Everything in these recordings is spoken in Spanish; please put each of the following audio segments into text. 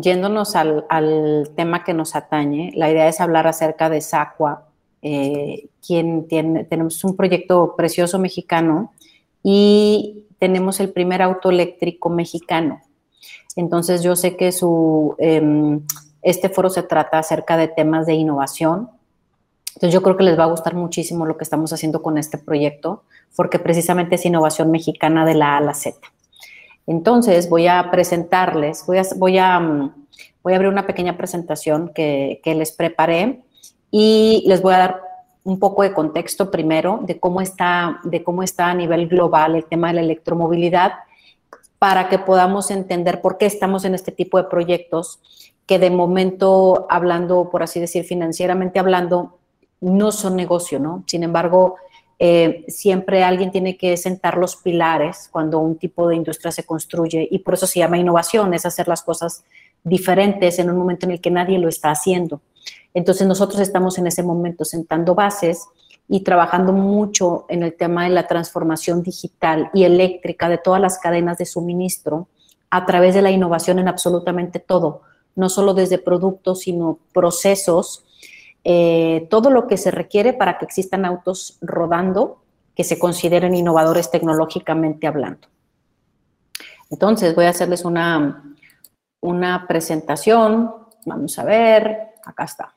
yéndonos al, tema que nos atañe, la idea es hablar acerca de Sacua, eh, quien tiene, tenemos un proyecto precioso mexicano y tenemos el primer auto eléctrico mexicano. Entonces yo sé que su, em, este foro se trata acerca de temas de innovación. Entonces yo creo que les va a gustar muchísimo lo que estamos haciendo con este proyecto, porque precisamente es innovación mexicana de la A a la Z. Entonces voy a presentarles, voy a, voy a, mm, voy a abrir una pequeña presentación que, que les preparé y les voy a dar un poco de contexto primero de cómo está, de cómo está a nivel global el tema de la electromovilidad para que podamos entender por qué estamos en este tipo de proyectos que de momento, hablando, por así decir, financieramente hablando, no son negocio, ¿no? Sin embargo, eh, siempre alguien tiene que sentar los pilares cuando un tipo de industria se construye y por eso se llama innovación, es hacer las cosas diferentes en un momento en el que nadie lo está haciendo. Entonces nosotros estamos en ese momento sentando bases y trabajando mucho en el tema de la transformación digital y eléctrica de todas las cadenas de suministro a través de la innovación en absolutamente todo, no solo desde productos, sino procesos, eh, todo lo que se requiere para que existan autos rodando que se consideren innovadores tecnológicamente hablando. Entonces, voy a hacerles una, una presentación. Vamos a ver, acá está.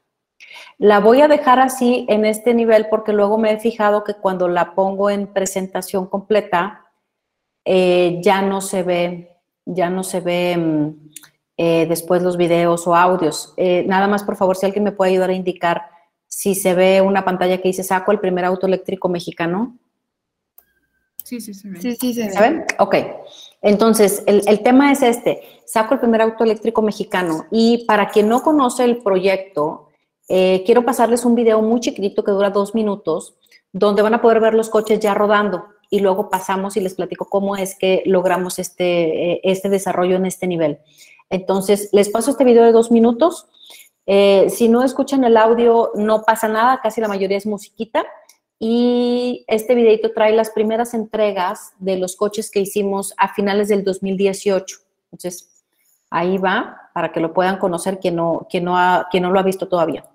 La voy a dejar así en este nivel porque luego me he fijado que cuando la pongo en presentación completa, eh, ya no se ve, ya no se ve mm, eh, después los videos o audios. Eh, nada más, por favor, si alguien me puede ayudar a indicar si se ve una pantalla que dice saco el primer auto eléctrico mexicano. Sí, sí, se ve. Sí, sí, se ve. ¿Se ven? Ok. Entonces, el, el, tema es este, saco el primer auto eléctrico mexicano y para quien no conoce el proyecto, eh, quiero pasarles un video muy chiquitito que dura dos minutos, donde van a poder ver los coches ya rodando y luego pasamos y les platico cómo es que logramos este, este desarrollo en este nivel. Entonces, les paso este video de dos minutos. Eh, si no escuchan el audio, no pasa nada, casi la mayoría es musiquita. Y este videito trae las primeras entregas de los coches que hicimos a finales del 2018. Entonces, ahí va para que lo puedan conocer quien no, quien no, ha, quien no lo ha visto todavía.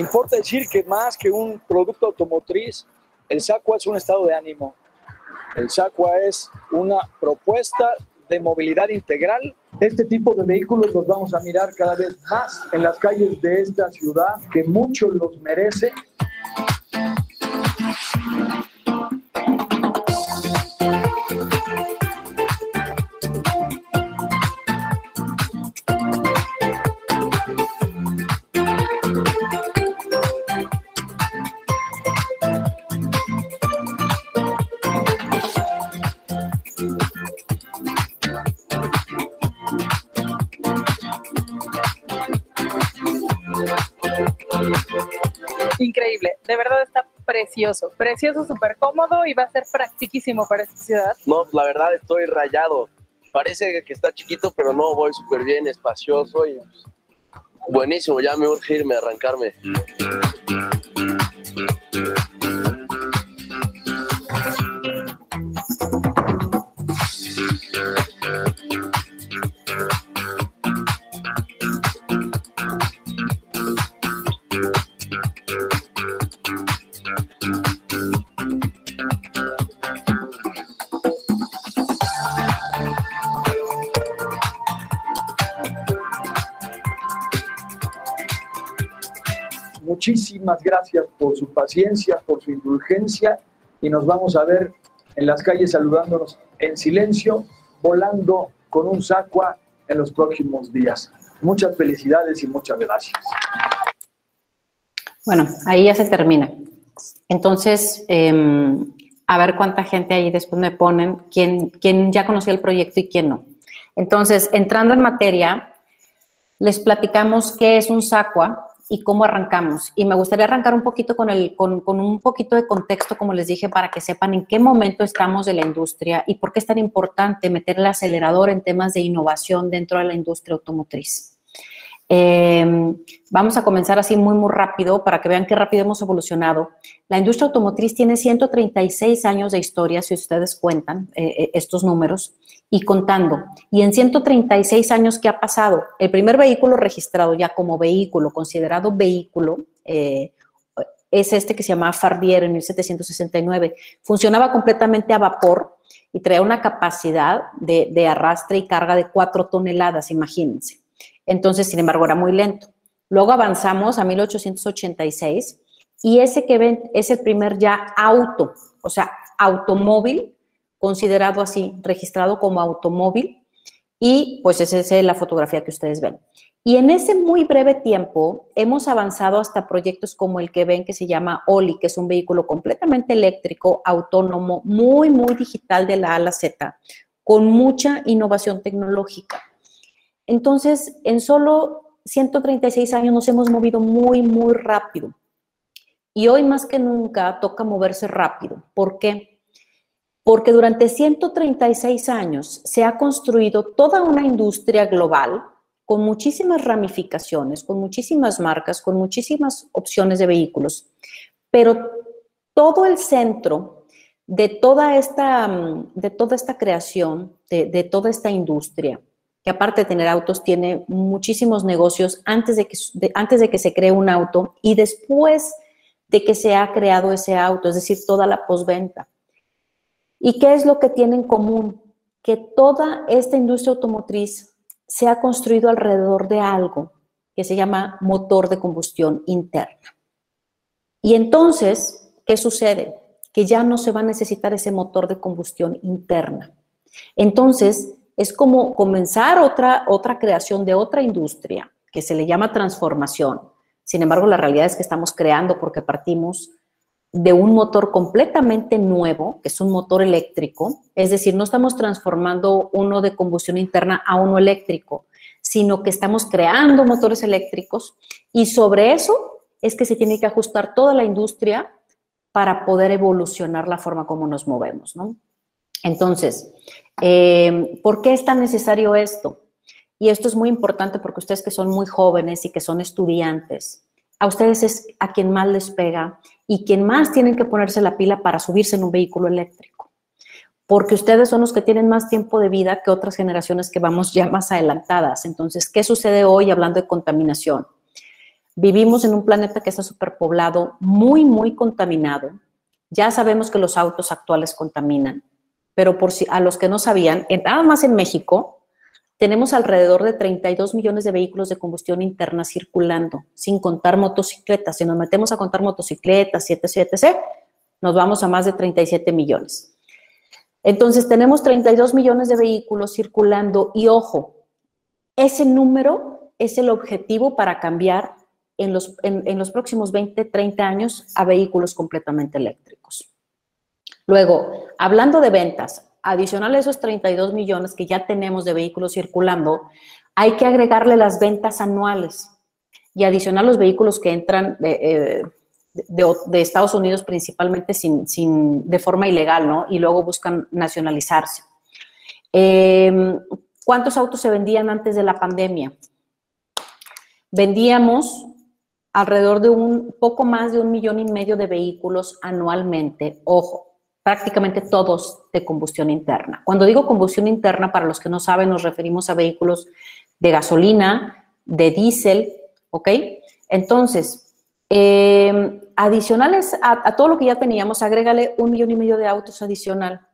Importa decir que más que un producto automotriz, el SACUA es un estado de ánimo. El SACUA es una propuesta de movilidad integral. Este tipo de vehículos los vamos a mirar cada vez más en las calles de esta ciudad, que mucho los merece precioso, precioso, súper cómodo y va a ser practiquísimo para esta ciudad. No, la verdad estoy rayado. Parece que está chiquito, pero no, voy súper bien, espacioso y buenísimo. Ya me urge irme, arrancarme. Muchísimas gracias por su paciencia, por su indulgencia y nos vamos a ver en las calles saludándonos en silencio, volando con un sacua en los próximos días. Muchas felicidades y muchas gracias. Bueno, ahí ya se termina. Entonces, em, a ver cuánta gente ahí después me ponen, quién, quién ya conocía el proyecto y quién no. Entonces, entrando en materia, les platicamos qué es un SACUA, y cómo arrancamos. Y me gustaría arrancar un poquito con, el, con, con, un poquito de contexto, como les dije, para que sepan en qué momento estamos de la industria y por qué es tan importante meter el acelerador en temas de innovación dentro de la industria automotriz. Em, vamos a comenzar así muy, muy rápido para que vean qué rápido hemos evolucionado. La industria automotriz tiene 136 años de historia, si ustedes cuentan eh, eh, estos números, y contando. Y en 136 años, ¿qué ha pasado? El primer vehículo registrado ya como vehículo, considerado vehículo, eh, es este que se llamaba Fardier en 1769. Funcionaba completamente a vapor y traía una capacidad de, de arrastre y carga de 4 toneladas, imagínense. Entonces, sin embargo, era muy lento. Luego avanzamos a 1886 y ese que ven es el primer ya auto, o sea, automóvil considerado así, registrado como automóvil, y pues esa es la fotografía que ustedes ven. Y en ese muy breve tiempo hemos avanzado hasta proyectos como el que ven que se llama OLI, que es un vehículo completamente eléctrico, autónomo, muy, muy digital de la A a la Z, con mucha innovación tecnológica. Entonces, en solo 136 años nos hemos movido muy, muy rápido. Y hoy más que nunca toca moverse rápido. ¿Por qué? porque durante 136 años se ha construido toda una industria global con muchísimas ramificaciones, con muchísimas marcas, con muchísimas opciones de vehículos, pero todo el centro de toda esta, de toda esta creación, de, toda esta industria, que aparte de tener autos, tiene muchísimos negocios antes de, que, antes de que se cree un auto y después de que se ha creado ese auto, es decir, toda la posventa. ¿Y qué es lo que tiene en común? Que toda esta industria automotriz se ha construido alrededor de algo que se llama motor de combustión interna. Y entonces, ¿qué sucede? Que ya no se va a necesitar ese motor de combustión interna. Entonces, es como comenzar otra, otra creación de otra industria que se le llama transformación. Sin embargo, la realidad es que estamos creando porque partimos de un motor completamente nuevo, que es un motor eléctrico, es decir, no estamos transformando uno de combustión interna a uno eléctrico, sino que estamos creando motores eléctricos y sobre eso es que se tiene que ajustar toda la industria para poder evolucionar la forma como nos movemos, ¿no? Entonces, eh, ¿por qué es tan necesario esto? Y esto es muy importante porque ustedes que son muy jóvenes y que son estudiantes, a ustedes es a quien más les pega y quien más tienen que ponerse la pila para subirse en un vehículo eléctrico. Porque ustedes son los que tienen más tiempo de vida que otras generaciones que vamos ya más adelantadas. Entonces, ¿qué sucede hoy hablando de contaminación? Vivimos en un planeta que está superpoblado, muy, muy contaminado. Ya sabemos que los autos actuales contaminan, pero por si a los que no sabían, nada más en México, tenemos alrededor de 32 millones de vehículos de combustión interna circulando, sin contar motocicletas. Si nos metemos a contar motocicletas, etc., etc., nos vamos a más de 37 millones. Entonces, tenemos 32 millones de vehículos circulando y ojo, ese número es el objetivo para cambiar en los, en los próximos 20, 30 años a vehículos completamente eléctricos. Luego, hablando de ventas, adicional a esos 32 millones que ya tenemos de vehículos circulando, hay que agregarle las ventas anuales y adicional los vehículos que entran de, eh, Estados Unidos principalmente sin, de forma ilegal, ¿no? Y luego buscan nacionalizarse. Em, ¿Cuántos autos se vendían antes de la pandemia? Vendíamos alrededor de un poco más de un millón y medio de vehículos anualmente. Ojo, prácticamente todos de combustión interna. Cuando digo combustión interna, para los que no saben, nos referimos a vehículos de gasolina, de diésel, ¿ok? Entonces, em, adicionales a, todo lo que ya teníamos, agrégale un millón y medio de autos adicional.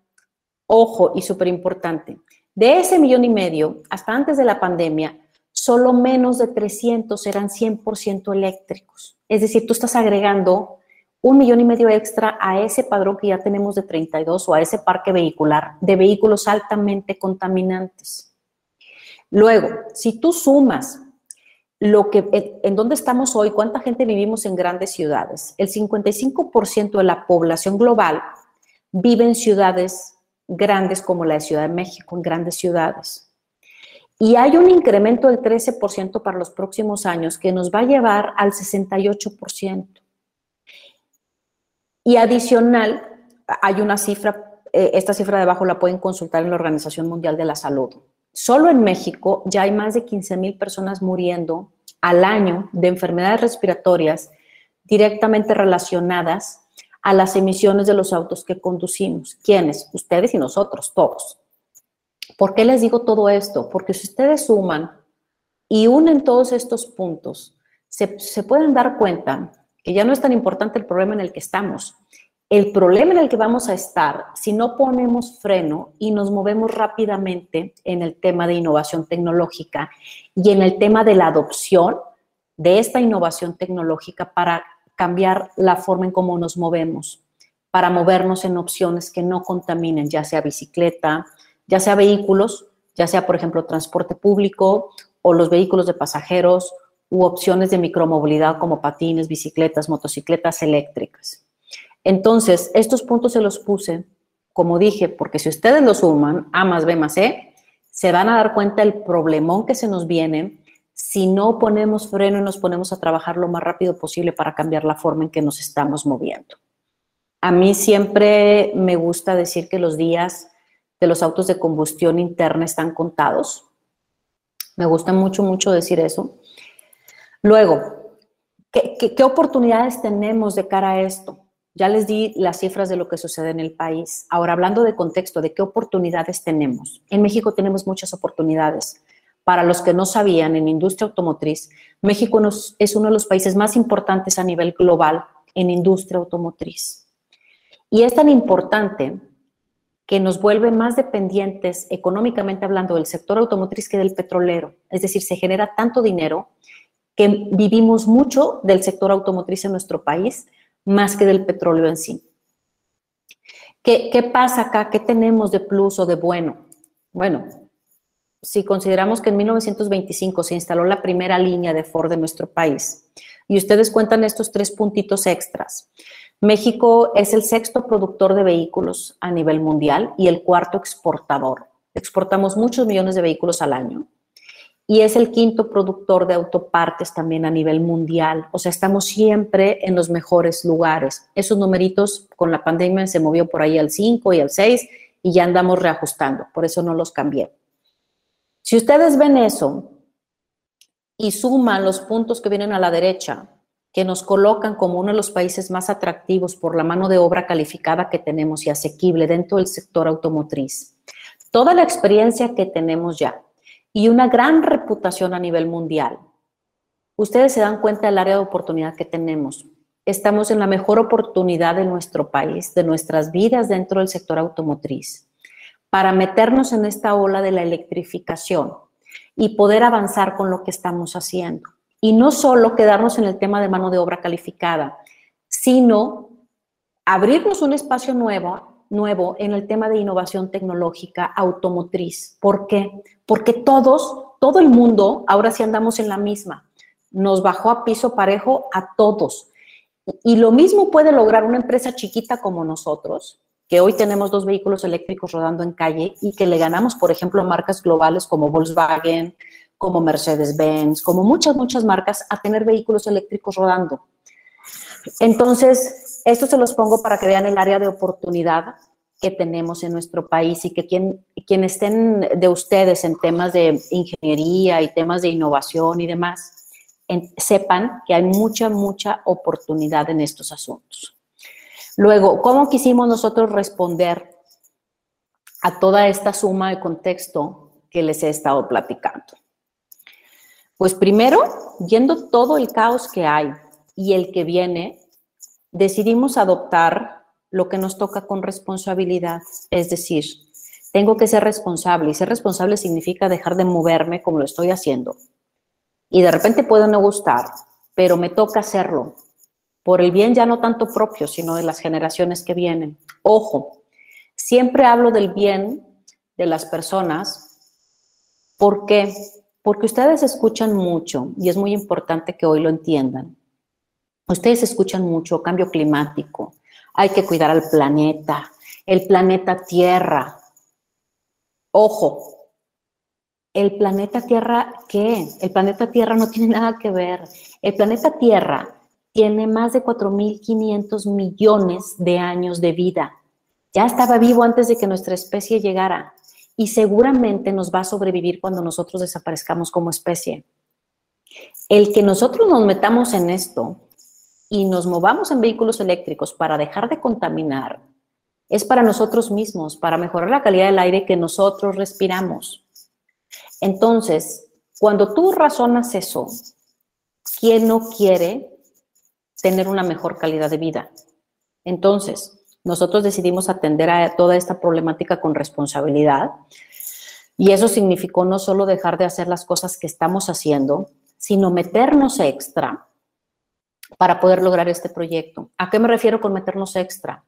Ojo, y súper importante, de ese millón y medio, hasta antes de la pandemia, solo menos de 300 eran 100% eléctricos. Es decir, tú estás agregando un millón y medio extra a ese padrón que ya tenemos de 32 o a ese parque vehicular de vehículos altamente contaminantes. Luego, si tú sumas lo que, en dónde estamos hoy, cuánta gente vivimos en grandes ciudades, el 55% de la población global vive en ciudades grandes como la de Ciudad de México, en grandes ciudades. Y hay un incremento del 13% para los próximos años que nos va a llevar al 68%. Y adicional, hay una cifra, eh, esta cifra de abajo la pueden consultar en la Organización Mundial de la Salud. Solo en México ya hay más de 15 mil personas muriendo al año de enfermedades respiratorias directamente relacionadas a las emisiones de los autos que conducimos. ¿Quiénes? Ustedes y nosotros, todos. ¿Por qué les digo todo esto? Porque si ustedes suman y unen todos estos puntos, se, se pueden dar cuenta que ya no es tan importante el problema en el que estamos. El problema en el que vamos a estar si no ponemos freno y nos movemos rápidamente en el tema de innovación tecnológica y en el tema de la adopción de esta innovación tecnológica para cambiar la forma en cómo nos movemos, para movernos en opciones que no contaminen, ya sea bicicleta, ya sea vehículos, ya sea, por ejemplo, transporte público o los vehículos de pasajeros u opciones de micromovilidad como patines, bicicletas, motocicletas eléctricas. Entonces, estos puntos se los puse, como dije, porque si ustedes lo suman, A más B más C, se van a dar cuenta del problemón que se nos viene si no ponemos freno y nos ponemos a trabajar lo más rápido posible para cambiar la forma en que nos estamos moviendo. A mí siempre me gusta decir que los días de los autos de combustión interna están contados. Me gusta mucho, mucho decir eso. Luego, ¿qué, oportunidades tenemos de cara a esto? Ya les di las cifras de lo que sucede en el país. Ahora, hablando de contexto, ¿de qué oportunidades tenemos? En México tenemos muchas oportunidades. Para los que no sabían, en industria automotriz, México es uno de los países más importantes a nivel global en industria automotriz. Y es tan importante que nos vuelve más dependientes económicamente hablando del sector automotriz que del petrolero. Es decir, se genera tanto dinero que vivimos mucho del sector automotriz en nuestro país, más que del petróleo en sí. ¿Qué, ¿Qué, pasa acá? ¿Qué tenemos de plus o de bueno? Bueno, si consideramos que en 1925 se instaló la primera línea de Ford en nuestro país, y ustedes cuentan estos tres puntitos extras, México es el sexto productor de vehículos a nivel mundial y el cuarto exportador. Exportamos muchos millones de vehículos al año y es el quinto productor de autopartes también a nivel mundial. O sea, estamos siempre en los mejores lugares. Esos numeritos con la pandemia se movió por ahí al 5 y al 6 y ya andamos reajustando, por eso no los cambié. Si ustedes ven eso y suman los puntos que vienen a la derecha, que nos colocan como uno de los países más atractivos por la mano de obra calificada que tenemos y asequible dentro del sector automotriz, toda la experiencia que tenemos ya, y una gran reputación a nivel mundial. Ustedes se dan cuenta del área de oportunidad que tenemos. Estamos en la mejor oportunidad de nuestro país, de nuestras vidas dentro del sector automotriz, para meternos en esta ola de la electrificación y poder avanzar con lo que estamos haciendo. Y no solo quedarnos en el tema de mano de obra calificada, sino abrirnos un espacio nuevo nuevo en el tema de innovación tecnológica automotriz. ¿Por qué? Porque todos, todo el mundo, ahora sí andamos en la misma. Nos bajó a piso parejo a todos. Y lo mismo puede lograr una empresa chiquita como nosotros, que hoy tenemos dos vehículos eléctricos rodando en calle y que le ganamos, por ejemplo, a marcas globales como Volkswagen, como Mercedes-Benz, como muchas, muchas marcas, a tener vehículos eléctricos rodando. Entonces, esto se los pongo para que vean el área de oportunidad que tenemos en nuestro país y que quien, quien estén de ustedes en temas de ingeniería y temas de innovación y demás, sepan que hay mucha, mucha oportunidad en estos asuntos. Luego, ¿cómo quisimos nosotros responder a toda esta suma de contexto que les he estado platicando? Pues primero, viendo todo el caos que hay y el que viene, decidimos adoptar lo que nos toca con responsabilidad, es decir, tengo que ser responsable y ser responsable significa dejar de moverme como lo estoy haciendo. Y de repente puedo no gustar, pero me toca hacerlo por el bien ya no tanto propio, sino de las generaciones que vienen. Ojo, siempre hablo del bien de las personas porque porque ustedes escuchan mucho y es muy importante que hoy lo entiendan. Ustedes escuchan mucho cambio climático, hay que cuidar al planeta, el planeta Tierra. Ojo, el planeta Tierra, ¿qué? El planeta Tierra no tiene nada que ver. El planeta Tierra tiene más de 4.500 millones de años de vida. Ya estaba vivo antes de que nuestra especie llegara y seguramente nos va a sobrevivir cuando nosotros desaparezcamos como especie. El que nosotros nos metamos en esto y nos movamos en vehículos eléctricos para dejar de contaminar es para nosotros mismos, para mejorar la calidad del aire que nosotros respiramos. Entonces, cuando tú razonas eso, ¿quién no quiere tener una mejor calidad de vida? Entonces, nosotros decidimos atender a toda esta problemática con responsabilidad y eso significó no solo dejar de hacer las cosas que estamos haciendo, sino meternos extra para poder lograr este proyecto. ¿A qué me refiero con meternos extra?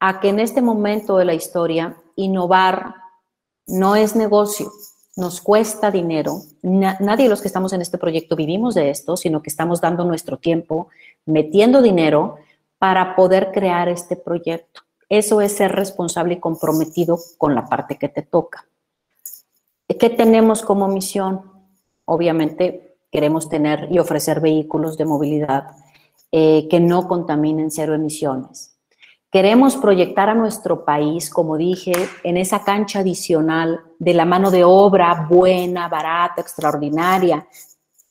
A que en este momento de la historia, innovar no es negocio, nos cuesta dinero. nadie de los que estamos en este proyecto vivimos de esto, sino que estamos dando nuestro tiempo, metiendo dinero para poder crear este proyecto. Eso es ser responsable y comprometido con la parte que te toca. ¿Qué tenemos como misión? Obviamente queremos tener y ofrecer vehículos de movilidad eh, que no contaminen cero emisiones. Queremos proyectar a nuestro país, como dije, en esa cancha adicional de la mano de obra buena, barata, extraordinaria,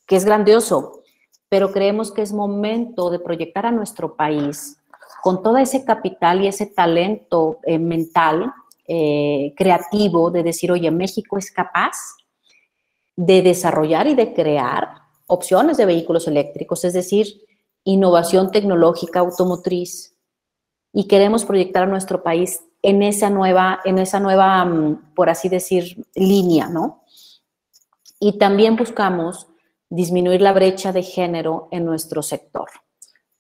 que es grandioso, pero creemos que es momento de proyectar a nuestro país con todo ese capital y ese talento eh, mental, eh, creativo, de decir, oye, México es capaz de desarrollar y de crear opciones de vehículos eléctricos, es decir, innovación tecnológica automotriz. Y queremos proyectar a nuestro país en esa nueva, en esa nueva, mm, por así decir, línea, ¿no? Y también buscamos disminuir la brecha de género en nuestro sector.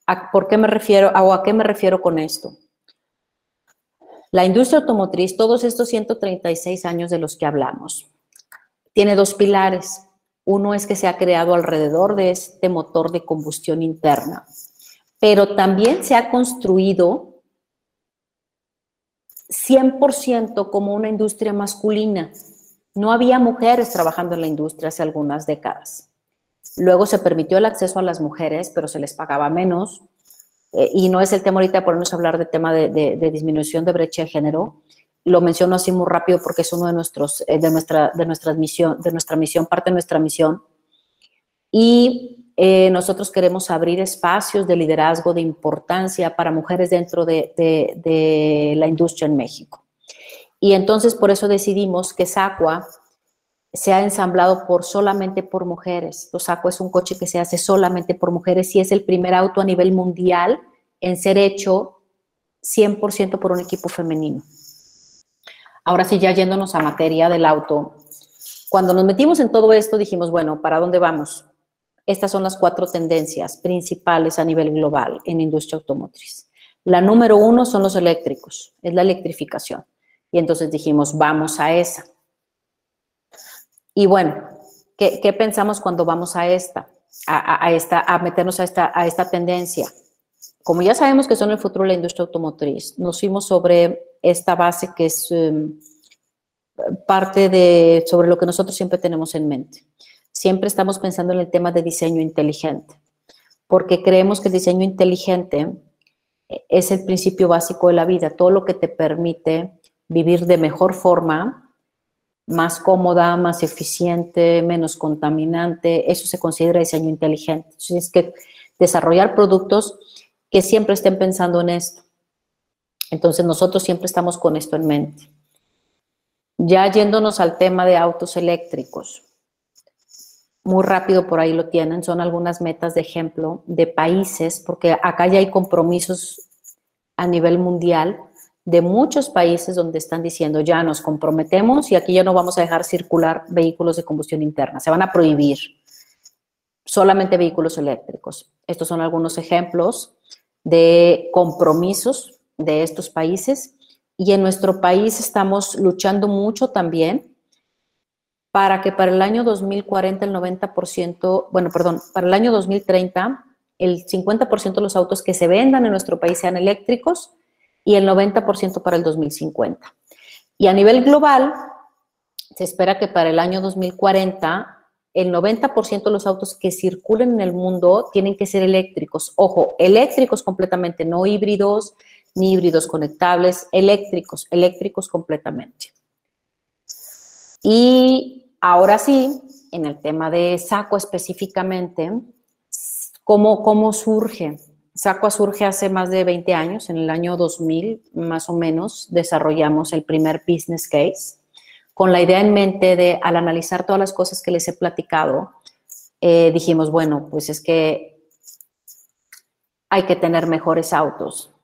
¿A, ¿Por qué me refiero o a qué me refiero con esto? La industria automotriz, todos estos 136 años de los que hablamos, tiene dos pilares. Uno es que se ha creado alrededor de este motor de combustión interna, pero también se ha construido 100% como una industria masculina. No había mujeres trabajando en la industria hace algunas décadas. Luego se permitió el acceso a las mujeres, pero se les pagaba menos. Eh, y no es el tema ahorita ponernos a hablar de tema de disminución de brecha de género, lo menciono así muy rápido porque es uno de nuestros, eh, de nuestra, de nuestra misión, de nuestra misión, parte de nuestra misión. Y eh, nosotros queremos abrir espacios de liderazgo de importancia para mujeres dentro de, la industria en México. Y entonces por eso decidimos que SACUA sea ensamblado por solamente por mujeres. Los SACUA es un coche que se hace solamente por mujeres y es el primer auto a nivel mundial en ser hecho 100% por un equipo femenino. Ahora sí, ya yéndonos a materia del auto, cuando nos metimos en todo esto dijimos, bueno, ¿para dónde vamos? Estas son las cuatro tendencias principales a nivel global en industria automotriz. La número uno son los eléctricos, es la electrificación. Y entonces dijimos, vamos a esa. Y bueno, ¿qué, pensamos cuando vamos a esta, a, esta, a meternos a esta, a esta tendencia? Como ya sabemos que son el futuro de la industria automotriz, nos fuimos sobre esta base que es em, parte de sobre lo que nosotros siempre tenemos en mente. Siempre estamos pensando en el tema de diseño inteligente, porque creemos que el diseño inteligente eh, es el principio básico de la vida, todo lo que te permite vivir de mejor forma, más cómoda, más eficiente, menos contaminante, eso se considera diseño inteligente. Entonces, es que desarrollar productos que siempre estén pensando en esto. Entonces nosotros siempre estamos con esto en mente. Ya yéndonos al tema de autos eléctricos, muy rápido por ahí lo tienen, son algunas metas de ejemplo de países, porque acá ya hay compromisos a nivel mundial de muchos países donde están diciendo ya nos comprometemos y aquí ya no vamos a dejar circular vehículos de combustión interna, se van a prohibir solamente vehículos eléctricos. Estos son algunos ejemplos de compromisos de estos países y en nuestro país estamos luchando mucho también para que para el año 2040 el 90%, bueno, perdón, para el año 2030 el 50% de los autos que se vendan en nuestro país sean eléctricos y el 90% para el 2050. Y a nivel global, se espera que para el año 2040 el 90% de los autos que circulen en el mundo tienen que ser eléctricos. Ojo, eléctricos completamente, no híbridos, ni híbridos conectables, eléctricos, eléctricos completamente. Y ahora sí, en el tema de SACO específicamente, ¿cómo, cómo surge? SACO surge hace más de 20 años, en el año 2000 más o menos, desarrollamos el primer business case con la idea en mente de, al analizar todas las cosas que les he platicado, eh, dijimos, bueno, pues es que hay que tener mejores autos,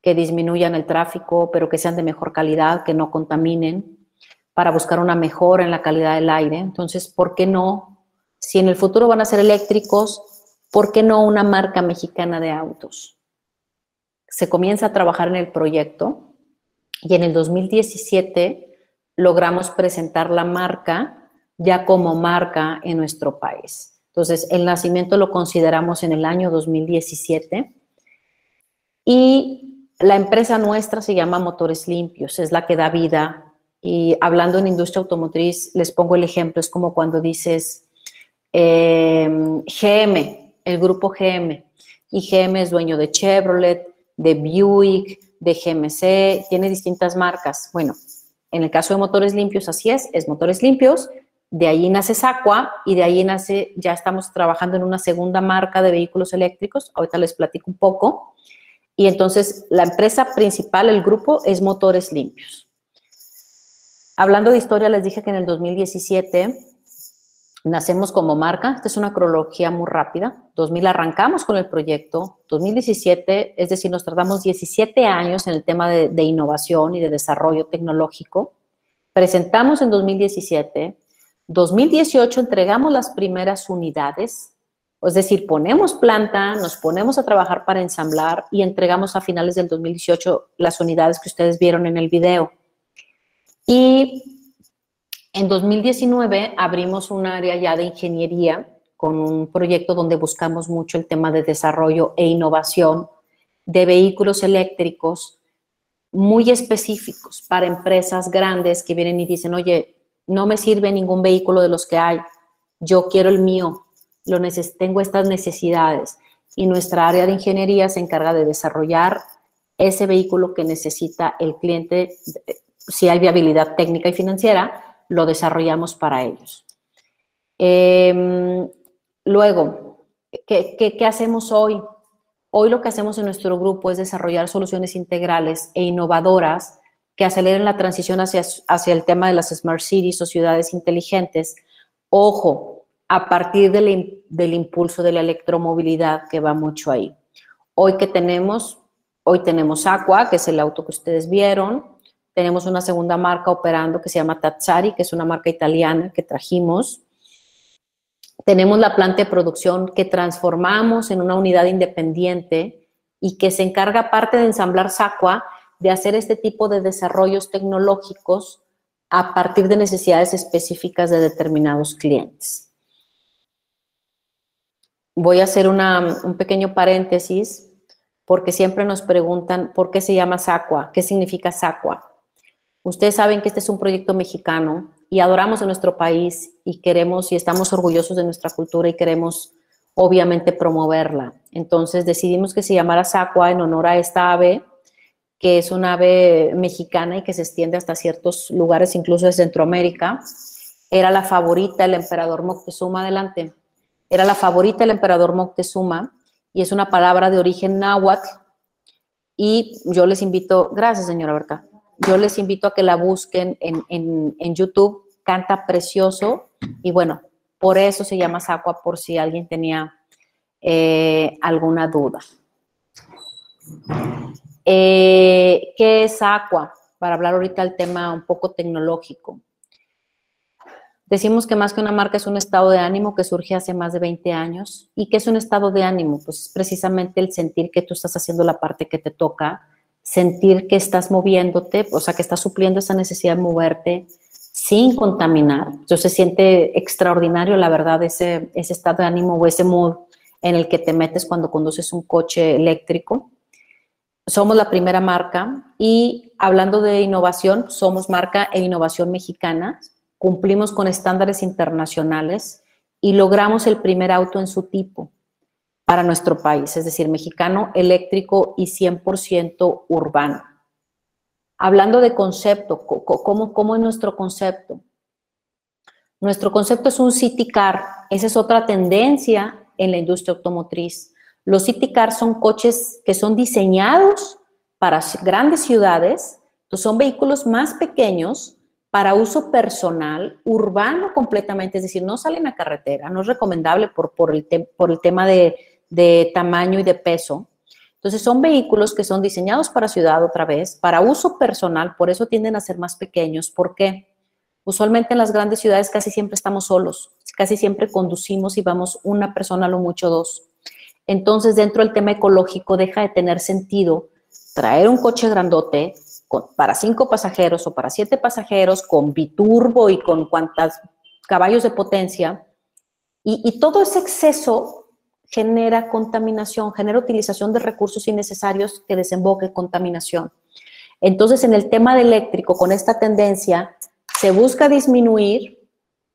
que disminuyan el tráfico, pero que sean de mejor calidad, que no contaminen, para buscar una mejora en la calidad del aire. Entonces, ¿por qué no? Si en el futuro van a ser eléctricos, ¿por qué no una marca mexicana de autos? Se comienza a trabajar en el proyecto y en el 2017 logramos presentar la marca ya como marca en nuestro país. Entonces, el nacimiento lo consideramos en el año 2017 y la empresa nuestra se llama Motores Limpios, es la que da vida. Y hablando en industria automotriz, les pongo el ejemplo, es como cuando dices GM, el grupo GM, y GM es dueño de Chevrolet, de Buick, de GMC, tiene distintas marcas. Bueno, en el caso de motores limpios, así es, es motores limpios, de ahí nace Sacua y de ahí nace, ya estamos trabajando en una segunda marca de vehículos eléctricos, ahorita les platico un poco. Y entonces la empresa principal, el grupo, es Motores Limpios. Hablando de historia, les dije que en el 2017 nacemos como marca. Esta es una cronología muy rápida. 2000 arrancamos con el proyecto. 2017, es decir, nos tardamos 17 años en el tema de, innovación y de desarrollo tecnológico. Presentamos en 2017. 2018 entregamos las primeras unidades. Es decir, ponemos planta, nos ponemos a trabajar para ensamblar y entregamos a finales del 2018 las unidades que ustedes vieron en el video. Y en 2019 abrimos un área ya de ingeniería con un proyecto donde buscamos mucho el tema de desarrollo e innovación de vehículos eléctricos muy específicos para empresas grandes que vienen y dicen, oye, no me sirve ningún vehículo de los que hay, yo quiero el mío, lo tengo estas necesidades. Y nuestra área de ingeniería se encarga de desarrollar ese vehículo que necesita el cliente, si hay viabilidad técnica y financiera, lo desarrollamos para ellos. Em, luego, ¿qué, ¿qué, hacemos hoy? Hoy lo que hacemos en nuestro grupo es desarrollar soluciones integrales e innovadoras que aceleren la transición hacia, hacia el tema de las smart cities o ciudades inteligentes. Ojo, a partir del, del impulso de la electromovilidad que va mucho ahí. Hoy que tenemos, hoy tenemos Aqua, que es el auto que ustedes vieron, tenemos una segunda marca operando que se llama Tazzari, que es una marca italiana que trajimos. Tenemos la planta de producción que transformamos en una unidad independiente y que se encarga, aparte de ensamblar Sacua, de hacer este tipo de desarrollos tecnológicos a partir de necesidades específicas de determinados clientes. Voy a hacer un pequeño paréntesis porque siempre nos preguntan por qué se llama Sacua, qué significa Sacua. Ustedes saben que este es un proyecto mexicano y adoramos a nuestro país y queremos y estamos orgullosos de nuestra cultura y queremos obviamente promoverla. Entonces decidimos que se llamara Sacua en honor a esta ave, que es una ave mexicana y que se extiende hasta ciertos lugares, incluso de Centroamérica. Era la favorita del emperador Moctezuma, adelante. Era la favorita del emperador Moctezuma y es una palabra de origen náhuatl. Y yo les invito, gracias señora Berta, yo les invito a que la busquen en, YouTube, canta precioso y bueno, por eso se llama Sacua, por si alguien tenía eh, alguna duda. Eh, ¿Qué es Aqua? Para hablar ahorita del tema un poco tecnológico. Decimos que más que una marca es un estado de ánimo que surge hace más de 20 años. ¿Y qué es un estado de ánimo? Pues es precisamente el sentir que tú estás haciendo la parte que te toca, sentir que estás moviéndote, o sea, que estás supliendo esa necesidad de moverte sin contaminar. Entonces se siente extraordinario, la verdad, ese, ese estado de ánimo o ese mood en el que te metes cuando conduces un coche eléctrico. Somos la primera marca y hablando de innovación, somos marca e innovación mexicana, cumplimos con estándares internacionales y logramos el primer auto en su tipo para nuestro país, es decir, mexicano, eléctrico y 100% urbano. Hablando de concepto, ¿cómo, ¿cómo es nuestro concepto? Nuestro concepto es un city car. Esa es otra tendencia en la industria automotriz. Los city cars son coches que son diseñados para grandes ciudades, son vehículos más pequeños para uso personal, urbano completamente, es decir, no salen a carretera, no es recomendable por el tema de, de tamaño y de peso. Entonces son vehículos que son diseñados para ciudad otra vez, para uso personal, por eso tienden a ser más pequeños. ¿Por qué? Usualmente en las grandes ciudades casi siempre estamos solos, casi siempre conducimos y vamos una persona, lo mucho dos. Entonces, dentro del tema ecológico, deja de tener sentido traer un coche grandote para cinco pasajeros o para siete pasajeros con biturbo y con cuantas caballos de potencia. Y todo ese exceso genera contaminación, genera utilización de recursos innecesarios que desemboque contaminación. Entonces, en el tema de eléctrico, con esta tendencia, se busca disminuir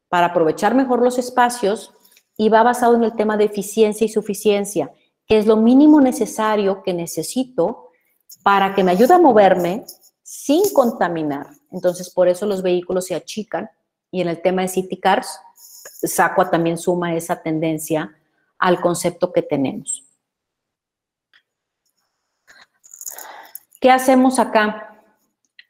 para aprovechar mejor los espacios y va basado en el tema de eficiencia y suficiencia, que es lo mínimo necesario que necesito para que me ayude a moverme sin contaminar. Entonces, por eso los vehículos se achican y en el tema de City Cars, Sacua también suma esa tendencia al concepto que tenemos. ¿Qué hacemos acá?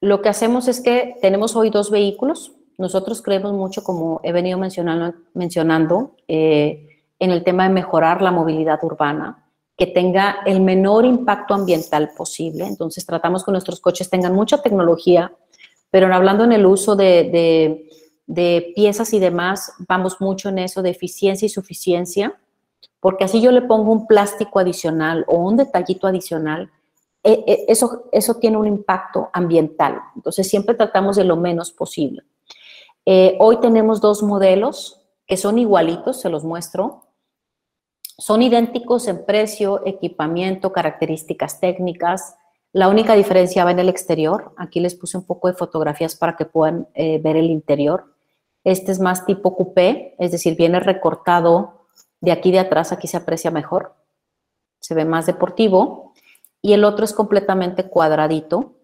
Lo que hacemos es que tenemos hoy dos vehículos. Nosotros creemos mucho, como he venido mencionando, mencionando eh, en el tema de mejorar la movilidad urbana, que tenga el menor impacto ambiental posible. Entonces tratamos que nuestros coches tengan mucha tecnología, pero hablando en el uso de, de piezas y demás, vamos mucho en eso de eficiencia y suficiencia, porque así yo le pongo un plástico adicional o un detallito adicional e, e, eso, eso tiene un impacto ambiental. Entonces, siempre tratamos de lo menos posible. Eh, hoy tenemos dos modelos que son igualitos, se los muestro. Son idénticos en precio, equipamiento, características técnicas. La única diferencia va en el exterior. Aquí les puse un poco de fotografías para que puedan eh, ver el interior. Este es más tipo coupé, es decir, viene recortado de aquí de atrás, aquí se aprecia mejor. Se ve más deportivo y el otro es completamente cuadradito.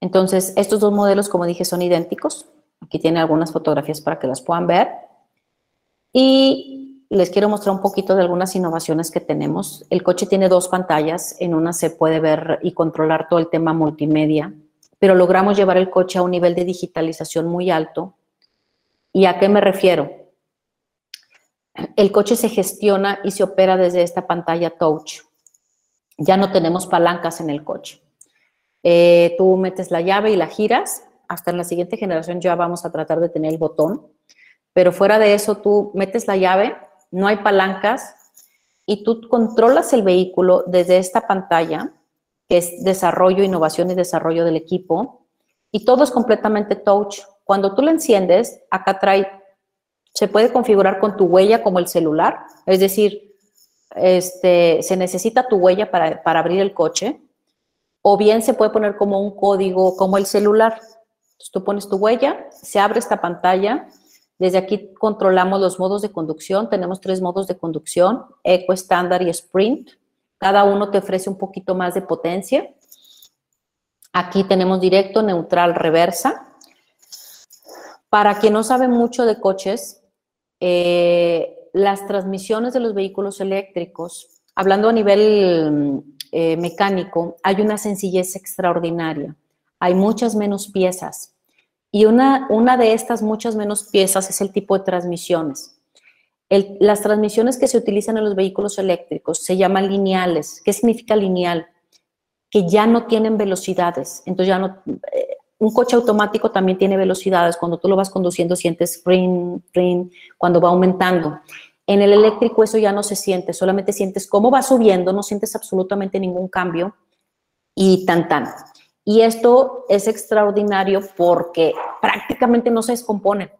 Entonces, estos dos modelos, como dije, son idénticos. Aquí tiene algunas fotografías para que las puedan ver. Y les quiero mostrar un poquito de algunas innovaciones que tenemos. El coche tiene dos pantallas. En una se puede ver y controlar todo el tema multimedia, pero logramos llevar el coche a un nivel de digitalización muy alto. ¿Y a qué me refiero? El coche se gestiona y se opera desde esta pantalla touch ya no tenemos palancas en el coche. Eh, tú metes la llave y la giras. Hasta en la siguiente generación ya vamos a tratar de tener el botón. Pero fuera de eso, tú metes la llave, no hay palancas y tú controlas el vehículo desde esta pantalla, que es desarrollo, innovación y desarrollo del equipo. Y todo es completamente touch. Cuando tú lo enciendes, acá trae, se puede configurar con tu huella como el celular. Es decir, este, se necesita tu huella para, abrir el coche, o bien se puede poner como un código, como el celular. tú pones tu huella, se abre esta pantalla. Desde aquí controlamos los modos de conducción. Tenemos tres modos de conducción, Eco, Estándar y Sprint. Cada uno te ofrece un poquito más de potencia. Aquí tenemos directo, neutral, reversa. Para quien no sabe mucho de coches, eh, las transmisiones de los vehículos eléctricos, hablando a nivel eh, mecánico, hay una sencillez extraordinaria. Hay muchas menos piezas. Y una, una de estas muchas menos piezas es el tipo de transmisiones. las transmisiones que se utilizan en los vehículos eléctricos se llaman lineales. ¿Qué significa lineal? Que ya no tienen velocidades. Entonces ya no, eh, un coche automático también tiene velocidades. Cuando tú lo vas conduciendo sientes ring, ring, cuando va aumentando. En el eléctrico eso ya no se siente, solamente sientes cómo va subiendo, no sientes absolutamente ningún cambio y tan tan. Y esto es extraordinario porque prácticamente no se descomponen.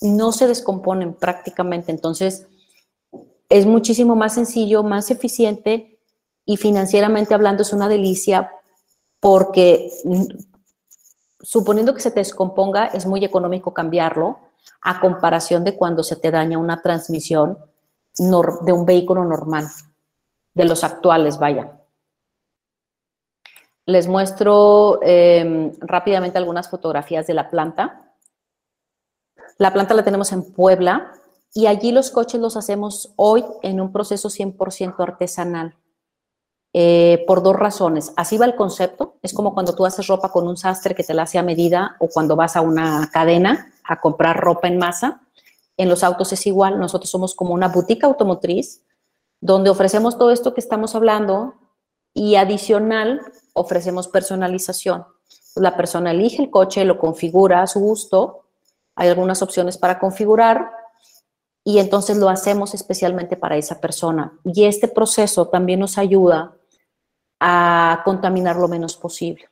No se descomponen prácticamente. Entonces, es muchísimo más sencillo, más eficiente y financieramente hablando es una delicia porque suponiendo que se te descomponga, es muy económico cambiarlo a comparación de cuando se te daña una transmisión de un vehículo normal, de los actuales, vaya. Les muestro em, rápidamente algunas fotografías de la planta. La planta la tenemos en Puebla y allí los coches los hacemos hoy en un proceso 100% artesanal. Eh, por dos razones. Así va el concepto. Es como cuando tú haces ropa con un sastre que te la hace a medida o cuando vas a una cadena a comprar ropa en masa. En los autos es igual. Nosotros somos como una boutique automotriz donde ofrecemos todo esto que estamos hablando y adicional ofrecemos personalización. La persona elige el coche, lo configura a su gusto. Hay algunas opciones para configurar y entonces lo hacemos especialmente para esa persona. Y este proceso también nos ayuda a contaminar lo menos posible.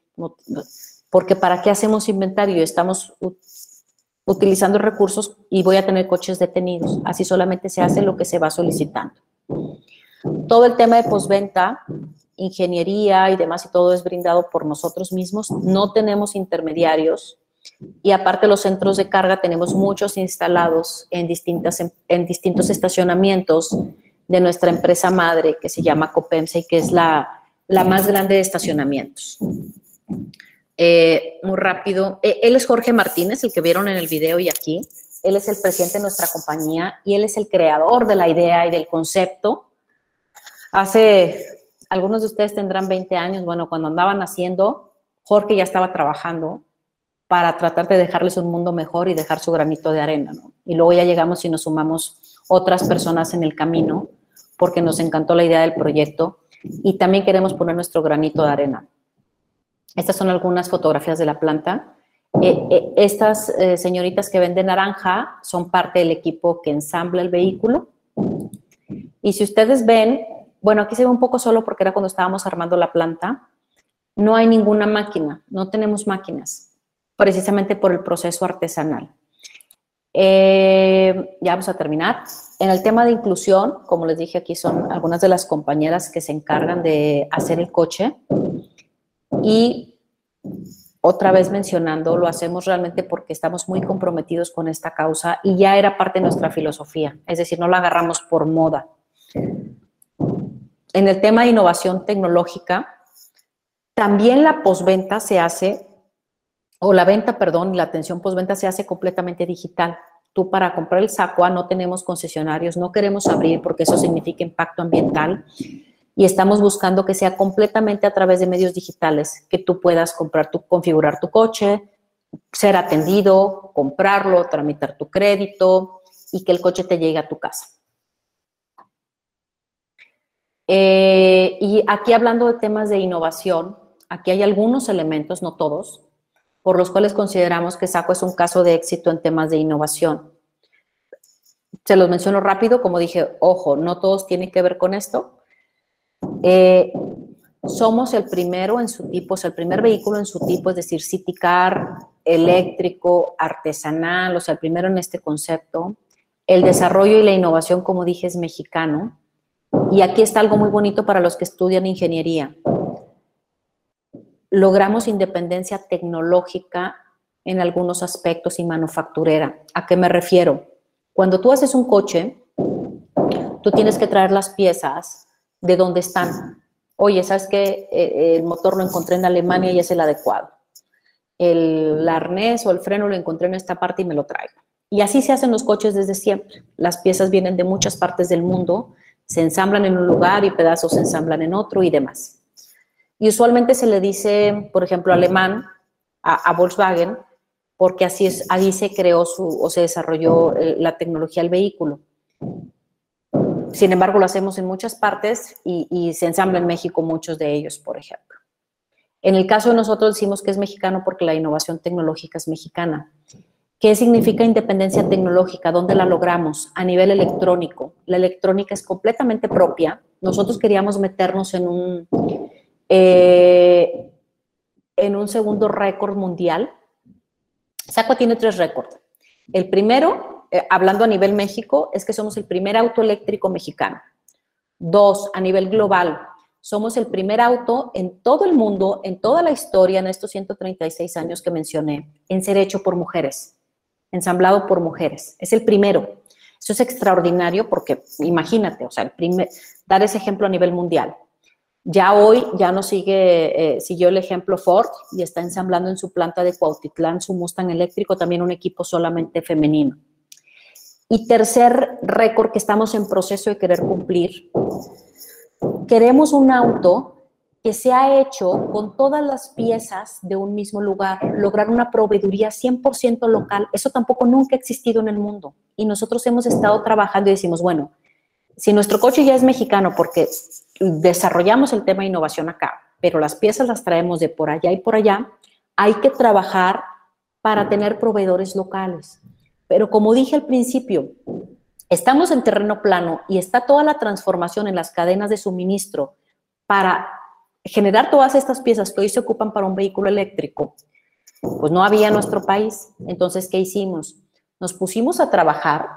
Porque ¿para qué hacemos inventario? Estamos utilizando recursos y voy a tener coches detenidos. Así solamente se hace lo que se va solicitando. Todo el tema de postventa, ingeniería y demás, y todo es brindado por nosotros mismos. No tenemos intermediarios. Y aparte los centros de carga tenemos muchos instalados en, distintas, en distintos estacionamientos de nuestra empresa madre que se llama Copense y que es la, la más grande de estacionamientos. Eh, muy rápido, eh, él es Jorge Martínez, el que vieron en el video y aquí. Él es el presidente de nuestra compañía y él es el creador de la idea y del concepto. Hace, algunos de ustedes tendrán 20 años, bueno, cuando andaban haciendo, Jorge ya estaba trabajando para tratar de dejarles un mundo mejor y dejar su granito de arena, ¿no? Y luego ya llegamos y nos sumamos otras personas en el camino porque nos encantó la idea del proyecto y también queremos poner nuestro granito de arena. Estas son algunas fotografías de la planta. Eh, eh, estas eh, señoritas que venden naranja son parte del equipo que ensambla el vehículo. Y si ustedes ven, bueno, aquí se ve un poco solo porque era cuando estábamos armando la planta. No hay ninguna máquina, no tenemos máquinas precisamente por el proceso artesanal. Eh, ya vamos a terminar. En el tema de inclusión, como les dije, aquí son algunas de las compañeras que se encargan de hacer el coche. Y otra vez mencionando, lo hacemos realmente porque estamos muy comprometidos con esta causa y ya era parte de nuestra filosofía, es decir, no la agarramos por moda. En el tema de innovación tecnológica, también la posventa se hace o la venta, perdón, la atención postventa se hace completamente digital. Tú para comprar el SACUA no tenemos concesionarios, no queremos abrir porque eso significa impacto ambiental y estamos buscando que sea completamente a través de medios digitales, que tú puedas comprar configurar tu coche, ser atendido, comprarlo, tramitar tu crédito y que el coche te llegue a tu casa. Eh, y aquí hablando de temas de innovación, aquí hay algunos elementos, no todos, por los cuales consideramos que SACO es un caso de éxito en temas de innovación. Se los menciono rápido, como dije, ojo, no todos tienen que ver con esto. Eh, somos el primero en su tipo, es el primer vehículo en su tipo, es decir, City Car, eléctrico, artesanal, o sea, el primero en este concepto. El desarrollo y la innovación, como dije, es mexicano. Y aquí está algo muy bonito para los que estudian ingeniería logramos independencia tecnológica en algunos aspectos y manufacturera. ¿A qué me refiero? Cuando tú haces un coche, tú tienes que traer las piezas de donde están. Oye, ¿sabes qué? Eh, el motor lo encontré en Alemania y es el adecuado. El arnés o el freno lo encontré en esta parte y me lo traigo. Y así se hacen los coches desde siempre. Las piezas vienen de muchas partes del mundo, se ensamblan en un lugar y pedazos se ensamblan en otro y demás. Y usualmente se le dice, por ejemplo, alemán a, Volkswagen, porque así, es, ahí se creó su, o se desarrolló eh, la tecnología del vehículo. Sin embargo, lo hacemos en muchas partes y, y, se ensambla en México muchos de ellos, por ejemplo. En el caso de nosotros decimos que es mexicano porque la innovación tecnológica es mexicana. ¿Qué significa independencia tecnológica? ¿Dónde la logramos? A nivel electrónico. La electrónica es completamente propia. Nosotros queríamos meternos en un, eh, en un segundo récord mundial. Saco tiene tres récords. El primero, eh, hablando a nivel México, es que somos el primer auto eléctrico mexicano. Dos, a nivel global, somos el primer auto en todo el mundo, en toda la historia, en estos 136 años que mencioné, en ser hecho por mujeres, ensamblado por mujeres. Es el primero. Eso es extraordinario porque, imagínate, o sea, el dar ese ejemplo a nivel mundial. Ya hoy ya no sigue, eh, siguió el ejemplo Ford y está ensamblando en su planta de Cuautitlán su Mustang eléctrico, también un equipo solamente femenino. Y tercer récord que estamos en proceso de querer cumplir, queremos un auto que se ha hecho con todas las piezas de un mismo lugar, lograr una proveeduría 100% local, eso tampoco nunca ha existido en el mundo. Y nosotros hemos estado trabajando y decimos, bueno, si nuestro coche ya es mexicano porque desarrollamos el tema de innovación acá, pero las piezas las traemos de por allá y por allá, hay que trabajar para tener proveedores locales. Pero como dije al principio, estamos en terreno plano y está toda la transformación en las cadenas de suministro para generar todas estas piezas que hoy se ocupan para un vehículo eléctrico, pues no había en nuestro país. Entonces, ¿qué hicimos? Nos pusimos a trabajar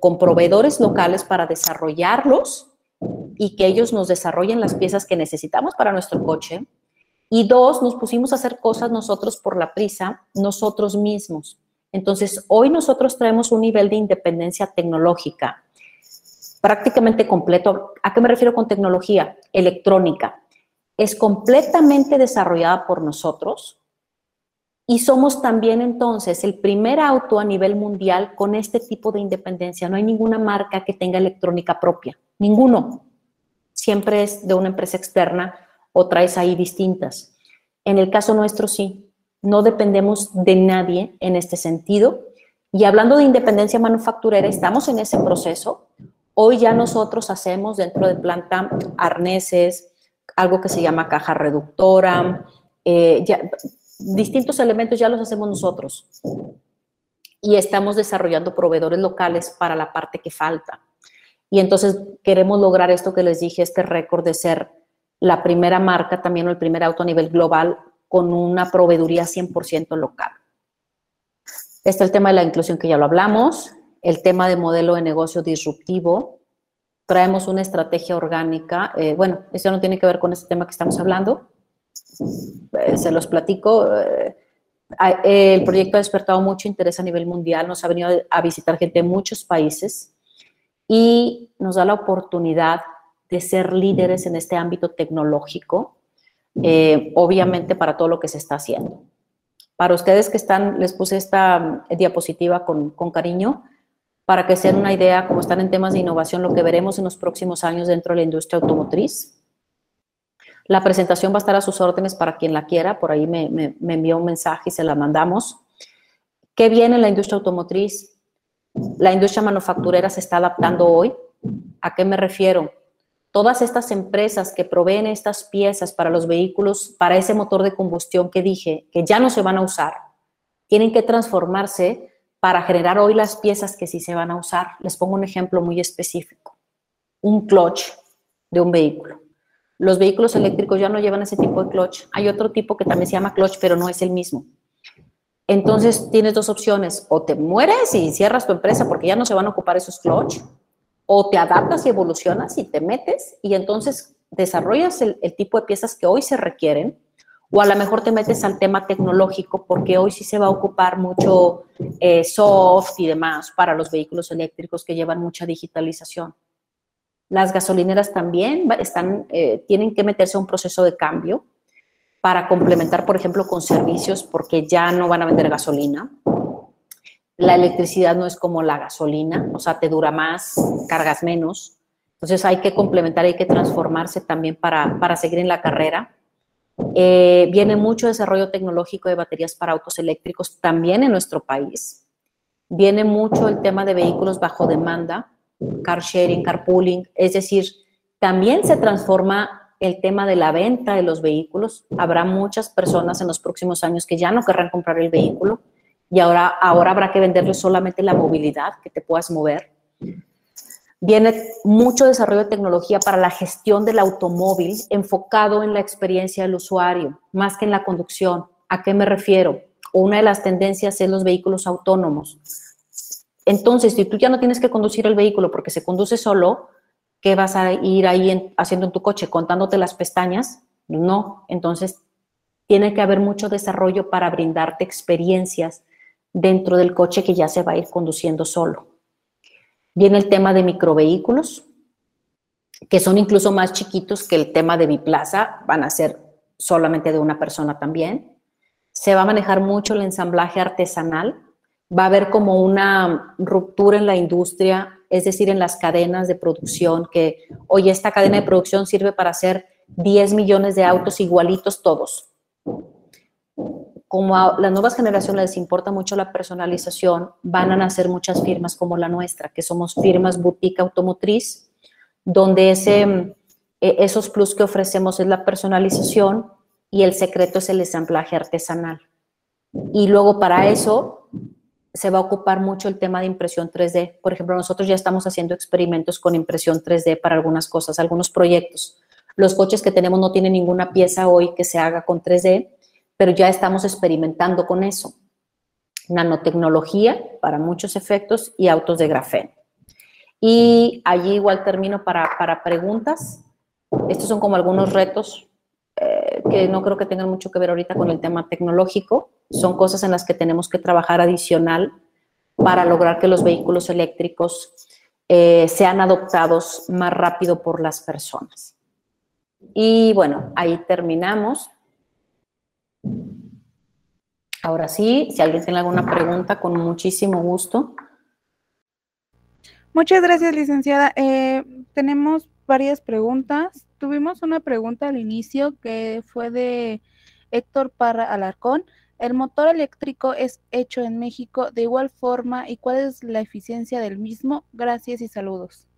con, proveedores locales para desarrollarlos y que ellos nos desarrollen las piezas que necesitamos para nuestro coche. Y dos, nos pusimos a hacer cosas nosotros por la prisa, nosotros mismos. Entonces, hoy nosotros traemos un nivel de independencia tecnológica prácticamente completo. ¿A qué me refiero con tecnología? Electrónica es completamente desarrollada por nosotros y somos también entonces el primer auto a nivel mundial con este tipo de independencia. No hay ninguna marca que tenga electrónica propia, ninguno. Siempre es de una empresa externa o traes ahí distintas. En el caso nuestro sí, no dependemos de nadie en este sentido. Y hablando de independencia manufacturera, estamos en ese proceso. Hoy ya nosotros hacemos dentro de planta arneses, algo que se llama caja reductora, eh, distintos elementos ya los hacemos nosotros. Y estamos desarrollando proveedores locales para la parte que falta. Y entonces queremos lograr esto que les dije, este récord de ser la primera marca, también o el primer auto a nivel global con una proveeduría 100% local. Está el tema de la inclusión que ya lo hablamos, el tema de modelo de negocio disruptivo, traemos una estrategia orgánica. Eh, bueno, eso no tiene que ver con este tema que estamos hablando. Eh, se los platico. Eh, el proyecto ha despertado mucho interés a nivel mundial, nos ha venido a visitar gente de muchos países y nos da la oportunidad de ser líderes en este ámbito tecnológico, obviamente para todo lo que se está haciendo. Para ustedes que están, les puse esta diapositiva con, con cariño, para que se den una idea, como están en temas de innovación, lo que veremos en los próximos años dentro de la industria automotriz. La presentación va a estar a sus órdenes para quien la quiera, por ahí me, me, envió un mensaje y se la mandamos. ¿Qué viene en la industria automotriz? La industria manufacturera se está adaptando hoy. ¿A qué me refiero? Todas estas empresas que proveen estas piezas para los vehículos, para ese motor de combustión que dije, que ya no se van a usar, tienen que transformarse para generar hoy las piezas que sí se van a usar. Les pongo un ejemplo muy específico. Un clutch de un vehículo. Los vehículos eléctricos ya no llevan ese tipo de clutch. Hay otro tipo que también se llama clutch, pero no es el mismo. Entonces tienes dos opciones, o te mueres y cierras tu empresa porque ya no se van a ocupar esos clutch, o te adaptas y evolucionas y te metes y entonces desarrollas el, el tipo de piezas que hoy se requieren o a lo mejor te metes al tema tecnológico porque hoy sí se va a ocupar mucho eh, soft y demás para los vehículos eléctricos que llevan mucha digitalización. Las gasolineras también están, eh, tienen que meterse a un proceso de cambio para complementar, por ejemplo, con servicios porque ya no van a vender gasolina. La electricidad no es como la gasolina, o sea, te dura más, cargas menos. Entonces hay que complementar, hay que transformarse también para, para seguir en la carrera eh, viene mucho desarrollo tecnológico de baterías para autos eléctricos también en nuestro país. Viene mucho el tema de vehículos bajo demanda, car sharing, carpooling, es decir, también se transforma el tema de la venta de los vehículos. Habrá muchas personas en los próximos años que ya no querrán comprar el vehículo y ahora, ahora habrá que venderles solamente la movilidad, que te puedas mover. Viene mucho desarrollo de tecnología para la gestión del automóvil enfocado en la experiencia del usuario, más que en la conducción. ¿A qué me refiero? Una de las tendencias es los vehículos autónomos. Entonces, si tú ya no tienes que conducir el vehículo porque se conduce solo, ¿qué vas a ir ahí haciendo en tu coche? ¿Contándote las pestañas? No. Entonces, tiene que haber mucho desarrollo para brindarte experiencias dentro del coche que ya se va a ir conduciendo solo. Viene el tema de microvehículos. que son incluso más chiquitos que el tema de biplaza, van a ser solamente de una persona también. Se va a manejar mucho el ensamblaje artesanal, va a haber como una ruptura en la industria, es decir, en las cadenas de producción, que hoy esta cadena de producción sirve para hacer 10 millones de autos igualitos todos. Como a las nuevas generaciones les importa mucho la personalización, van a nacer muchas firmas como la nuestra, que somos firmas boutique automotriz, donde ese, e, esos plus que ofrecemos es la personalización y el secreto es el ensamblaje artesanal. Y luego para eso se va a ocupar mucho el tema de impresión 3D. Por ejemplo, nosotros ya estamos haciendo experimentos con impresión 3D para algunas cosas, algunos proyectos. Los coches que tenemos no tienen ninguna pieza hoy que se haga con 3D, pero ya estamos experimentando con eso. Nanotecnología para muchos efectos y autos de grafeno. Y allí igual termino para, para preguntas. Estos son como algunos retos que no creo que tengan mucho que ver ahorita con el tema tecnológico. Son cosas en las que tenemos que trabajar adicional para lograr que los vehículos eléctricos eh, sean adoptados más rápido por las personas. Y bueno, ahí terminamos. Ahora sí, si alguien tiene alguna pregunta, con muchísimo gusto. Muchas gracias, licenciada. Eh, tenemos varias preguntas. Tuvimos una pregunta al inicio que fue de Héctor Parra Alarcón. ¿El motor eléctrico es hecho en México de igual forma y cuál es la eficiencia del mismo? Gracias y saludos.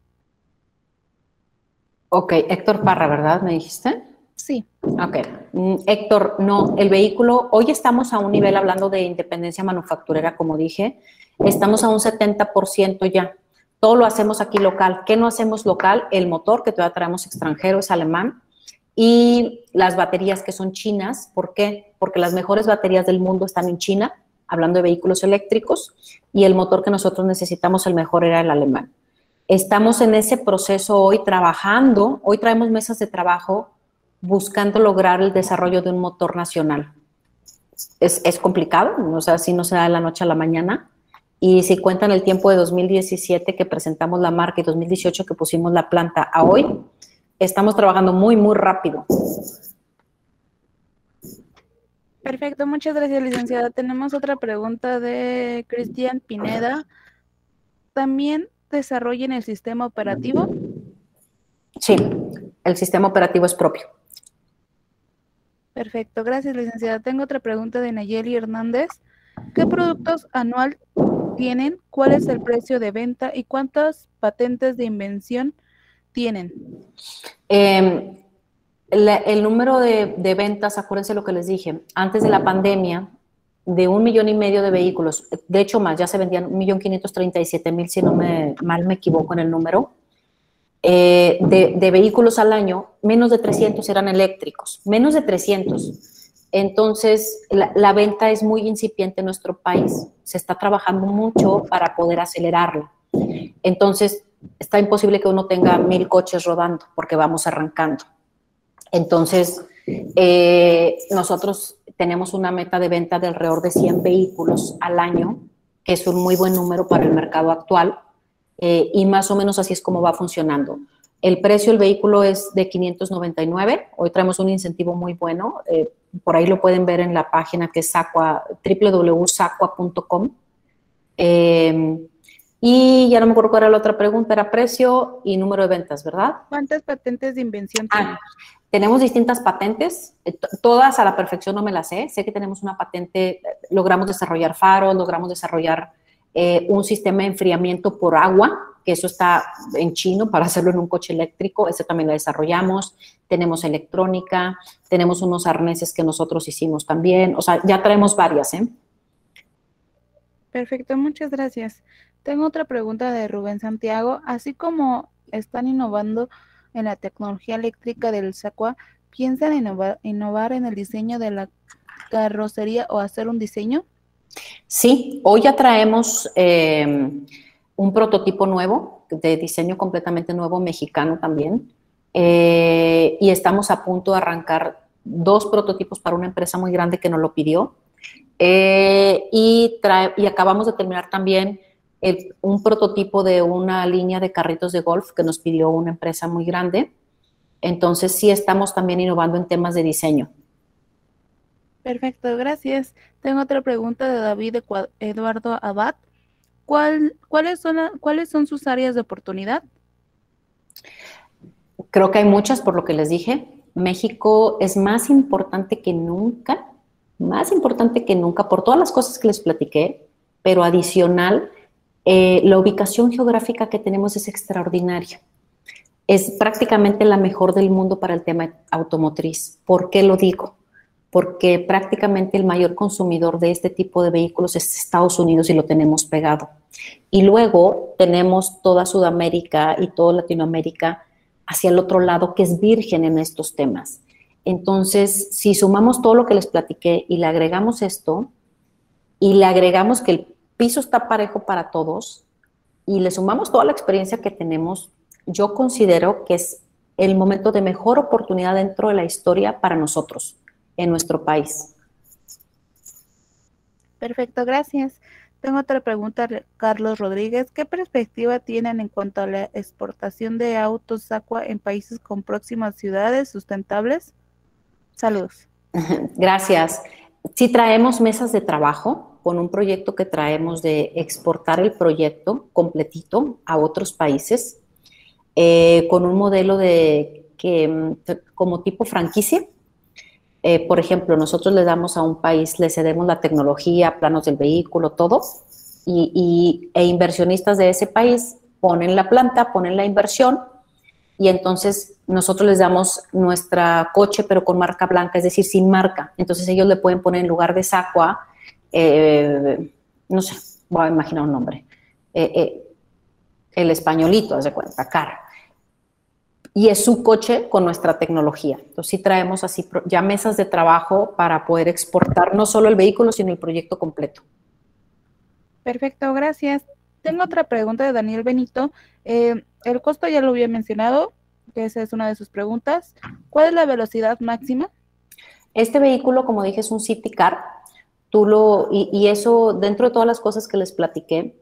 Ok, Héctor Parra, ¿verdad? ¿Me dijiste? Sí. Ok. Mm, Héctor, no, el vehículo, hoy estamos a un nivel hablando de independencia manufacturera, como dije, estamos a un 70% ya. Todo lo hacemos aquí local. ¿Qué no hacemos local? El motor, que todavía traemos extranjero, es alemán. Y las baterías que son chinas. ¿Por qué? Porque las mejores baterías del mundo están en China, hablando de vehículos eléctricos, y el motor que nosotros necesitamos, el mejor era el alemán. Estamos en ese proceso hoy trabajando, hoy traemos mesas de trabajo buscando lograr el desarrollo de un motor nacional. Es, complicado, o sea, si no se da de la noche a la mañana, y si cuentan el tiempo de 2017 que presentamos la marca y 2018 que pusimos la planta a hoy, estamos trabajando muy, muy rápido. Perfecto, muchas gracias, licenciada. Tenemos otra pregunta de Cristian Pineda. ¿También desarrollen el sistema operativo? Sí, el sistema operativo es propio. Perfecto, gracias, licenciada. Tengo otra pregunta de Nayeli Hernández. ¿Qué productos anual tienen, cuál es el precio de venta y cuántas patentes de invención tienen. Em, el número de, ventas, acuérdense lo que les dije, antes de la pandemia, de un millón y medio de vehículos, de hecho más, ya se vendían un millón quinientos treinta y siete mil, si no me, mal me equivoco en el número, eh, de, de, vehículos al año, menos de 300 eran eléctricos, menos de 300. Entonces, la, venta es muy incipiente en nuestro país. Se está trabajando mucho para poder acelerarla. Entonces, está imposible que uno tenga mil coches rodando porque vamos arrancando. Entonces, eh, nosotros tenemos una meta de venta de alrededor de 100 vehículos al año, que es un muy buen número para el mercado actual, eh, y más o menos así es como va funcionando. El precio del vehículo es de 599. Hoy traemos un incentivo muy bueno. Eh, por ahí lo pueden ver en la página que es www.sacua.com. Eh, y ya no me acuerdo cuál era la otra pregunta, era precio y número de ventas, ¿verdad? ¿Cuántas patentes de invención ah, tenemos distintas patentes, eh, todas a la perfección no me las sé. Sé que tenemos una patente, logramos desarrollar faros, logramos desarrollar un sistema de enfriamiento por agua, que eso está en chino para hacerlo en un coche eléctrico, ese también lo desarrollamos, tenemos electrónica, tenemos unos arneses que nosotros hicimos también, o sea, ya traemos varias, ¿eh? Perfecto, muchas gracias. Tengo otra pregunta de Rubén Santiago, así como están innovando en la tecnología eléctrica del SACUA, ¿piensan innovar, innovar en el diseño de la carrocería o hacer un diseño? Sí, hoy ya traemos... Eh, un prototipo nuevo, de diseño completamente nuevo, mexicano también. Eh, y estamos a punto de arrancar dos prototipos para una empresa muy grande que nos lo pidió. Eh, y, y acabamos de terminar también un prototipo de una línea de carritos de golf que nos pidió una empresa muy grande. Entonces sí estamos también innovando en temas de diseño. Perfecto, gracias. Tengo otra pregunta de David Eduardo Abad. ¿Cuál, cuáles, son ¿Cuáles son sus áreas de oportunidad? Creo que hay muchas, por lo que les dije. México es más importante que nunca, más importante que nunca por todas las cosas que les platiqué, pero adicional, eh, la ubicación geográfica que tenemos es extraordinaria. Es prácticamente la mejor del mundo para el tema automotriz. ¿Por qué lo digo? Porque prácticamente el mayor consumidor de este tipo de vehículos es Estados Unidos y lo tenemos pegado. Y luego tenemos toda Sudamérica y toda Latinoamérica hacia el otro lado que es virgen en estos temas. Entonces, si sumamos todo lo que les platiqué y le agregamos esto, y le agregamos que el piso está parejo para todos, y le sumamos toda la experiencia que tenemos, yo considero que es el momento de mejor oportunidad dentro de la historia para nosotros, en nuestro país. Perfecto, gracias. Tengo otra pregunta, Carlos Rodríguez. ¿Qué perspectiva tienen en cuanto a la exportación de autos Aqua en países con próximas ciudades sustentables? Saludos. Gracias. Sí traemos mesas de trabajo con un proyecto que traemos de exportar el proyecto completito a otros países eh, con un modelo de que mm, como tipo franquicia eh, por ejemplo, nosotros le damos a un país, le cedemos la tecnología, planos del vehículo, todo, y, e inversionistas de ese país ponen la planta, ponen la inversión, y entonces nosotros les damos nuestra coche, pero con marca blanca, es decir, sin marca. Entonces ellos le pueden poner en lugar de Sacua, eh, no sé, voy a imaginar un nombre, eh, el españolito, haz de cuenta, cara y es su coche con nuestra tecnología. Entonces sí traemos así ya mesas de trabajo para poder exportar no solo el vehículo, sino el proyecto completo. Perfecto, gracias. Tengo otra pregunta de Daniel Benito. Eh, el costo ya lo había mencionado, que esa es una de sus preguntas. ¿Cuál es la velocidad máxima? Este vehículo, como dije, es un City Car. Tú lo, y eso, dentro de todas las cosas que les platiqué,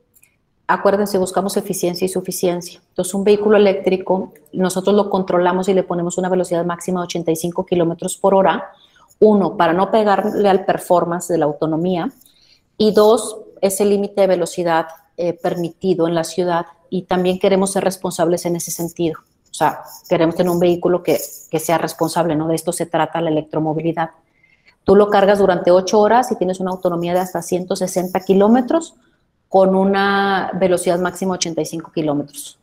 acuérdense, buscamos eficiencia y suficiencia. Entonces, un vehículo eléctrico, nosotros lo controlamos y le ponemos una velocidad máxima de 85 kilómetros por hora. Uno, para no pegarle al performance de la autonomía. Y dos, ese límite de velocidad eh, permitido en la ciudad. Y también queremos ser responsables en ese sentido. O sea, queremos tener un vehículo que, que sea responsable, ¿no? De esto se trata la electromovilidad. Tú lo cargas durante ocho horas y tienes una autonomía de hasta 160 kilómetros con una velocidad máxima 85 kilómetros.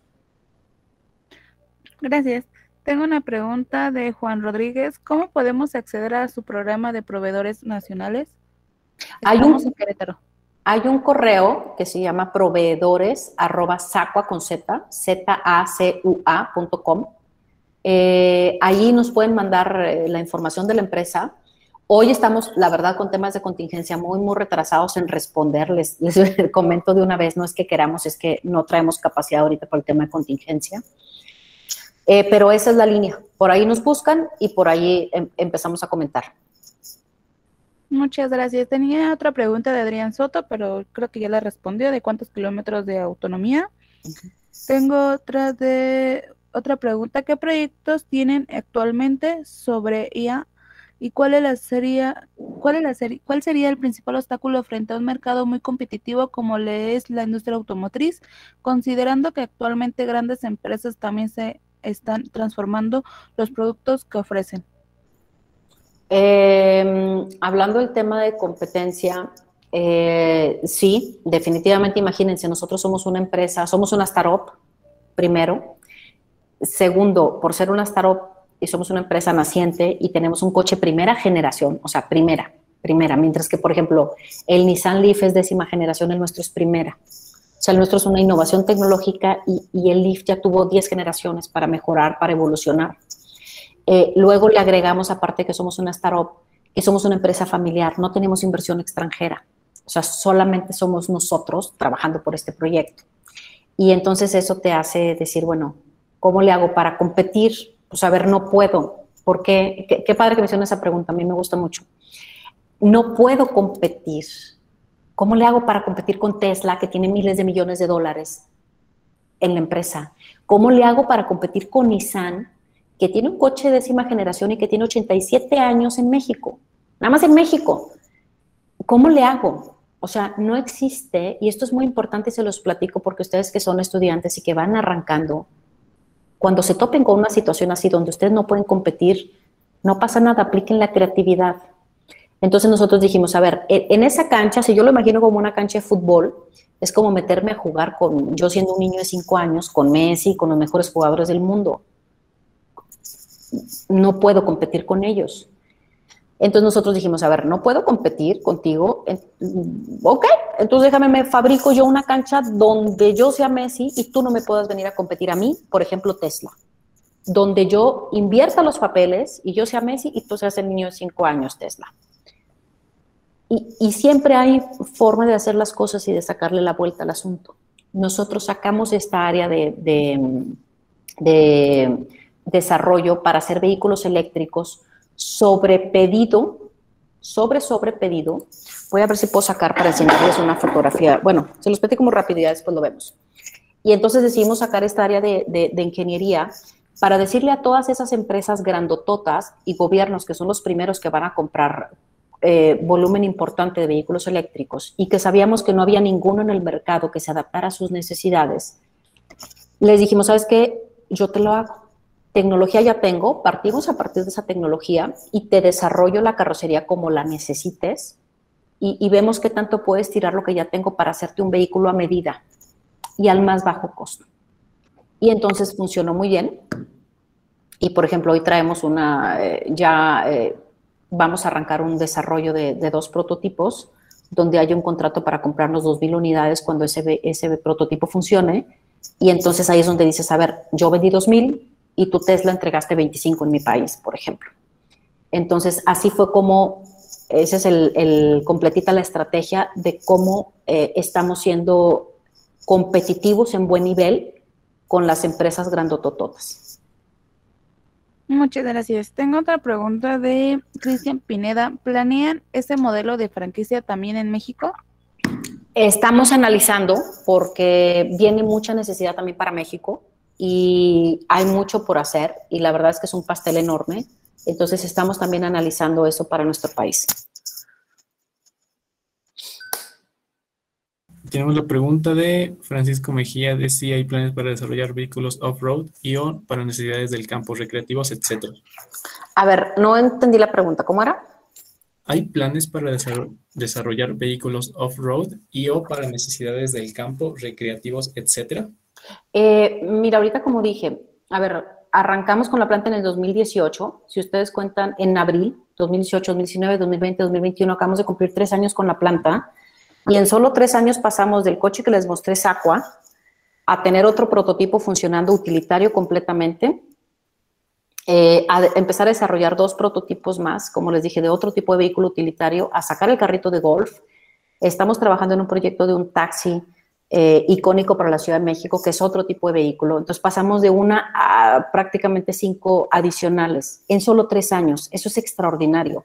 Gracias. Tengo una pregunta de Juan Rodríguez. ¿Cómo podemos acceder a su programa de proveedores nacionales? hay un, Hay un correo que se llama proveedores arroba sacua con z, z a c u eh, ahí nos pueden mandar eh, la información de la empresa Hoy estamos, la verdad, con temas de contingencia muy, muy retrasados en responderles. Les, comento de una vez, no es que queramos, es que no traemos capacidad ahorita por el tema de contingencia. Eh, pero esa es la línea. Por ahí nos buscan y por ahí em, empezamos a comentar. Muchas gracias. Tenía otra pregunta de Adrián Soto, pero creo que ya la respondió, de cuántos kilómetros de autonomía. Tengo otra de otra pregunta. ¿Qué proyectos tienen actualmente sobre IA ¿Y cuál, sería, cuál, es la cuál sería el principal obstáculo frente a un mercado muy competitivo como le es la industria automotriz, considerando que actualmente grandes empresas también se están transformando los productos que ofrecen? Em, hablando del tema de competencia, eh, sí, definitivamente imagínense, nosotros somos una empresa, somos una startup, primero. Segundo, por ser una startup, y somos una empresa naciente y tenemos un coche primera generación, o sea, primera, primera, mientras que, por ejemplo, el Nissan Leaf es décima generación, el nuestro es primera. O sea, el nuestro es una innovación tecnológica y, el Leaf ya tuvo 10 generaciones para mejorar, para evolucionar. Eh, luego le agregamos, aparte que somos una startup, que somos una empresa familiar, no tenemos inversión extranjera. O sea, solamente somos nosotros trabajando por este proyecto. Y entonces eso te hace decir, bueno, ¿cómo le hago para competir pues a ver, no puedo. Porque, qué, qué padre que menciona esa pregunta, a mí me gusta mucho. No puedo competir ¿Cómo le hago para competir con Tesla, que tiene miles de millones de dólares en la empresa? ¿Cómo le hago para competir con Nissan, que tiene un coche de décima generación y que tiene 87 años en México? Nada más en México. ¿Cómo le hago? O sea, no existe, y esto es muy importante y se los platico porque ustedes que son estudiantes y que van arrancando, cuando se topen con una situación así donde ustedes no pueden competir, no pasa nada, apliquen la creatividad. Entonces nosotros dijimos, a ver, en esa cancha, si yo lo imagino como una cancha de fútbol, es como meterme a jugar con, yo siendo un niño de cinco años, con Messi, con los mejores jugadores del mundo. No puedo competir con ellos. Entonces nosotros dijimos, a ver, no puedo competir contigo. Ok, entonces déjame, me fabrico yo una cancha donde yo sea Messi y tú no me puedas venir a competir a mí, por ejemplo, Tesla. Donde yo invierta los papeles y yo sea Messi y tú seas el niño de cinco años, Tesla. Y, siempre hay forma de hacer las cosas y de sacarle la vuelta al asunto. Nosotros sacamos esta área de, de desarrollo para hacer vehículos eléctricos sobre pedido, sobre sobre pedido. Voy a ver si puedo sacar para enseñarles una fotografía. Bueno, se los pedí como ya después lo vemos. Y entonces decidimos sacar esta área de, ingeniería para decirle a todas esas empresas grandototas y gobiernos que son los primeros que van a comprar eh, volumen importante de vehículos eléctricos y que sabíamos que no había ninguno en el mercado que se adaptara a sus necesidades, les dijimos, ¿sabes qué? Yo te lo hago tecnología ya tengo, partimos a partir de esa tecnología y te desarrollo la carrocería como la necesites y, vemos qué tanto puedes tirar lo que ya tengo para hacerte un vehículo a medida y al más bajo costo. Y entonces funcionó muy bien. Y por ejemplo, hoy traemos una, eh, ya eh, vamos a arrancar un desarrollo de, dos prototipos donde hay un contrato para comprarnos 2.000 unidades cuando ese, prototipo funcione. Y entonces ahí es donde dices, a ver, yo vendí 2.000, y tu Tesla entregaste 25 en mi país, por ejemplo. Entonces, así fue como, ese es el, completita la estrategia de cómo eh, estamos siendo competitivos en buen nivel con las empresas grandotototas. Muchas gracias. Tengo otra pregunta de Cristian Pineda. ¿Planean ese modelo de franquicia también en México? Estamos analizando porque viene mucha necesidad también para México y hay mucho por hacer y la verdad es que es un pastel enorme. Entonces estamos también analizando eso para nuestro país. Tenemos la pregunta de Francisco Mejía de si hay planes para desarrollar vehículos off-road y o para necesidades del campo, recreativos, etcétera. A ver, no entendí la pregunta. ¿Cómo era? ¿Hay planes para desarrollar vehículos off-road y o para necesidades del campo, recreativos, etcétera? Eh, mira, ahorita como dije, a ver, arrancamos con la planta en el 2018. Si ustedes cuentan en abril, 2018, 2019, 2020, 2021, acabamos de cumplir tres años con la planta. Y en solo tres años pasamos del coche que les mostré, Sacua, a tener otro prototipo funcionando utilitario completamente, eh, a empezar a desarrollar dos prototipos más, como les dije, de otro tipo de vehículo utilitario, a sacar el carrito de golf. Estamos trabajando en un proyecto de un taxi eh, icónico para la Ciudad de México, que es otro tipo de vehículo. Entonces pasamos de una a prácticamente cinco adicionales en solo tres años. Eso es extraordinario.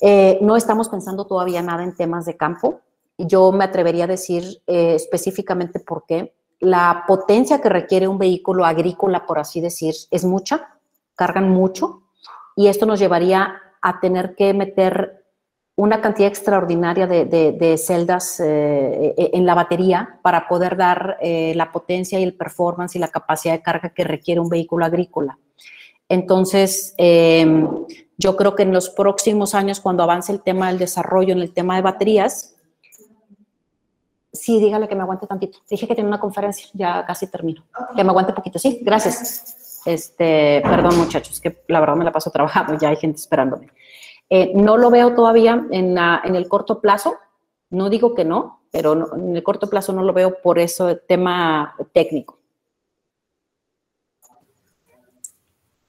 Eh, no estamos pensando todavía nada en temas de campo. Yo me atrevería a decir eh, específicamente por qué. La potencia que requiere un vehículo agrícola, por así decir, es mucha, cargan mucho, y esto nos llevaría a tener que meter una cantidad extraordinaria de, celdas eh, e, en la batería para poder dar eh, la potencia y el performance y la capacidad de carga que requiere un vehículo agrícola. Entonces, em, yo creo que en los próximos años, cuando avance el tema del desarrollo en el tema de baterías, sí, dígale que me aguante tantito. Dije que tiene una conferencia, ya casi termino. Que me aguante poquito, sí, gracias. Este, perdón muchachos, que la verdad me la paso trabajando, ya hay gente esperándome. Eh, no lo veo todavía en, el corto plazo, no digo que no, pero en el corto plazo no lo veo por eso tema técnico.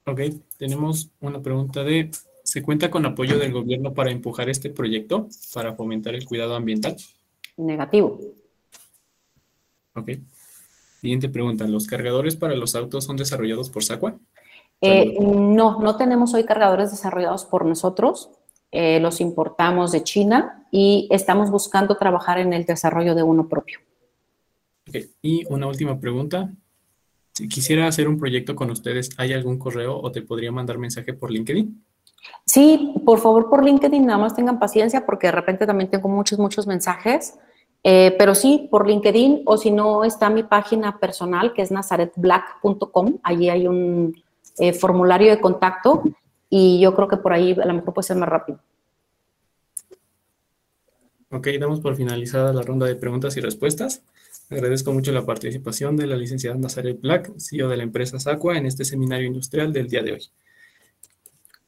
Ok, tenemos una pregunta de, ¿se cuenta con apoyo del gobierno para empujar este proyecto para fomentar el cuidado ambiental? Negativo. Ok. Siguiente pregunta, ¿los cargadores para los autos son desarrollados por SACUA? Eh, no, no tenemos hoy cargadores desarrollados por nosotros. eh, los importamos de China y estamos buscando trabajar en el desarrollo de uno propio. Y una última pregunta. Si quisiera hacer un proyecto con ustedes, ¿hay algún correo o te podría mandar mensaje por LinkedIn? Sí, por favor, por LinkedIn, nada más tengan paciencia porque de repente también tengo muchos, muchos mensajes. Eh, pero sí, por LinkedIn o si no, está mi página personal que es nazaretblack.com. Allí hay un eh, formulario de contacto y yo creo que por ahí a lo mejor puede ser más rápido. Ok, damos por finalizada la ronda de preguntas y respuestas. Agradezco mucho la participación de la licenciada Nazaret Black, CEO de la empresa Sacua, en este seminario industrial del día de hoy.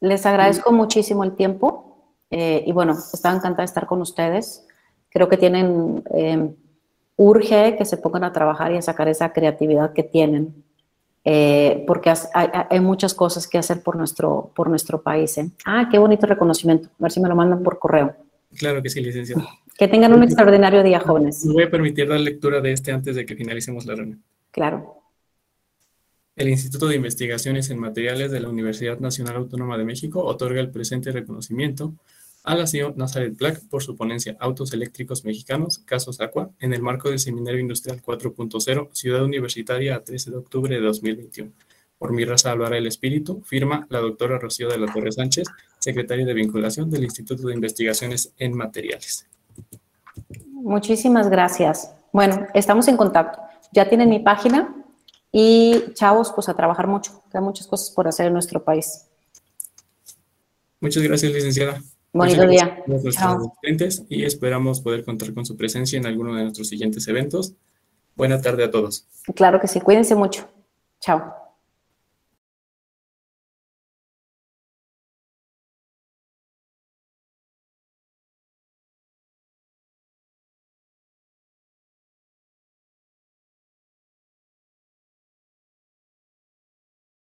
Les agradezco muchísimo el tiempo eh, y bueno, estaba encantada de estar con ustedes. Creo que tienen, eh, urge que se pongan a trabajar y a sacar esa creatividad que tienen, eh, porque hay, muchas cosas que hacer por nuestro, por nuestro país. Ah, qué bonito reconocimiento. A ver si me lo mandan por correo. Claro que sí, licenciado. Que tengan un extraordinario día, jóvenes. Me voy a permitir dar lectura de este antes de que finalicemos la reunión. Claro. El Instituto de Investigaciones en Materiales de la Universidad Nacional Autónoma de México otorga el presente reconocimiento a la señora Nazaret Black por su ponencia Autos Eléctricos Mexicanos, Casos Aqua, en el marco del Seminario Industrial 4.0, Ciudad Universitaria, a 13 de octubre de 2021. Por mi raza hablará el espíritu, firma la doctora Rocío de la Torre Sánchez, secretaria de vinculación del Instituto de Investigaciones en Materiales. Muchísimas gracias. Bueno, estamos en contacto. Ya tienen mi página y chavos, pues a trabajar mucho. Hay muchas cosas por hacer en nuestro país. Muchas gracias, licenciada. Bonito día. y esperamos poder contar con su presencia en alguno de nuestros siguientes eventos. Buena tarde a todos. Claro que sí, cuídense mucho. Chao.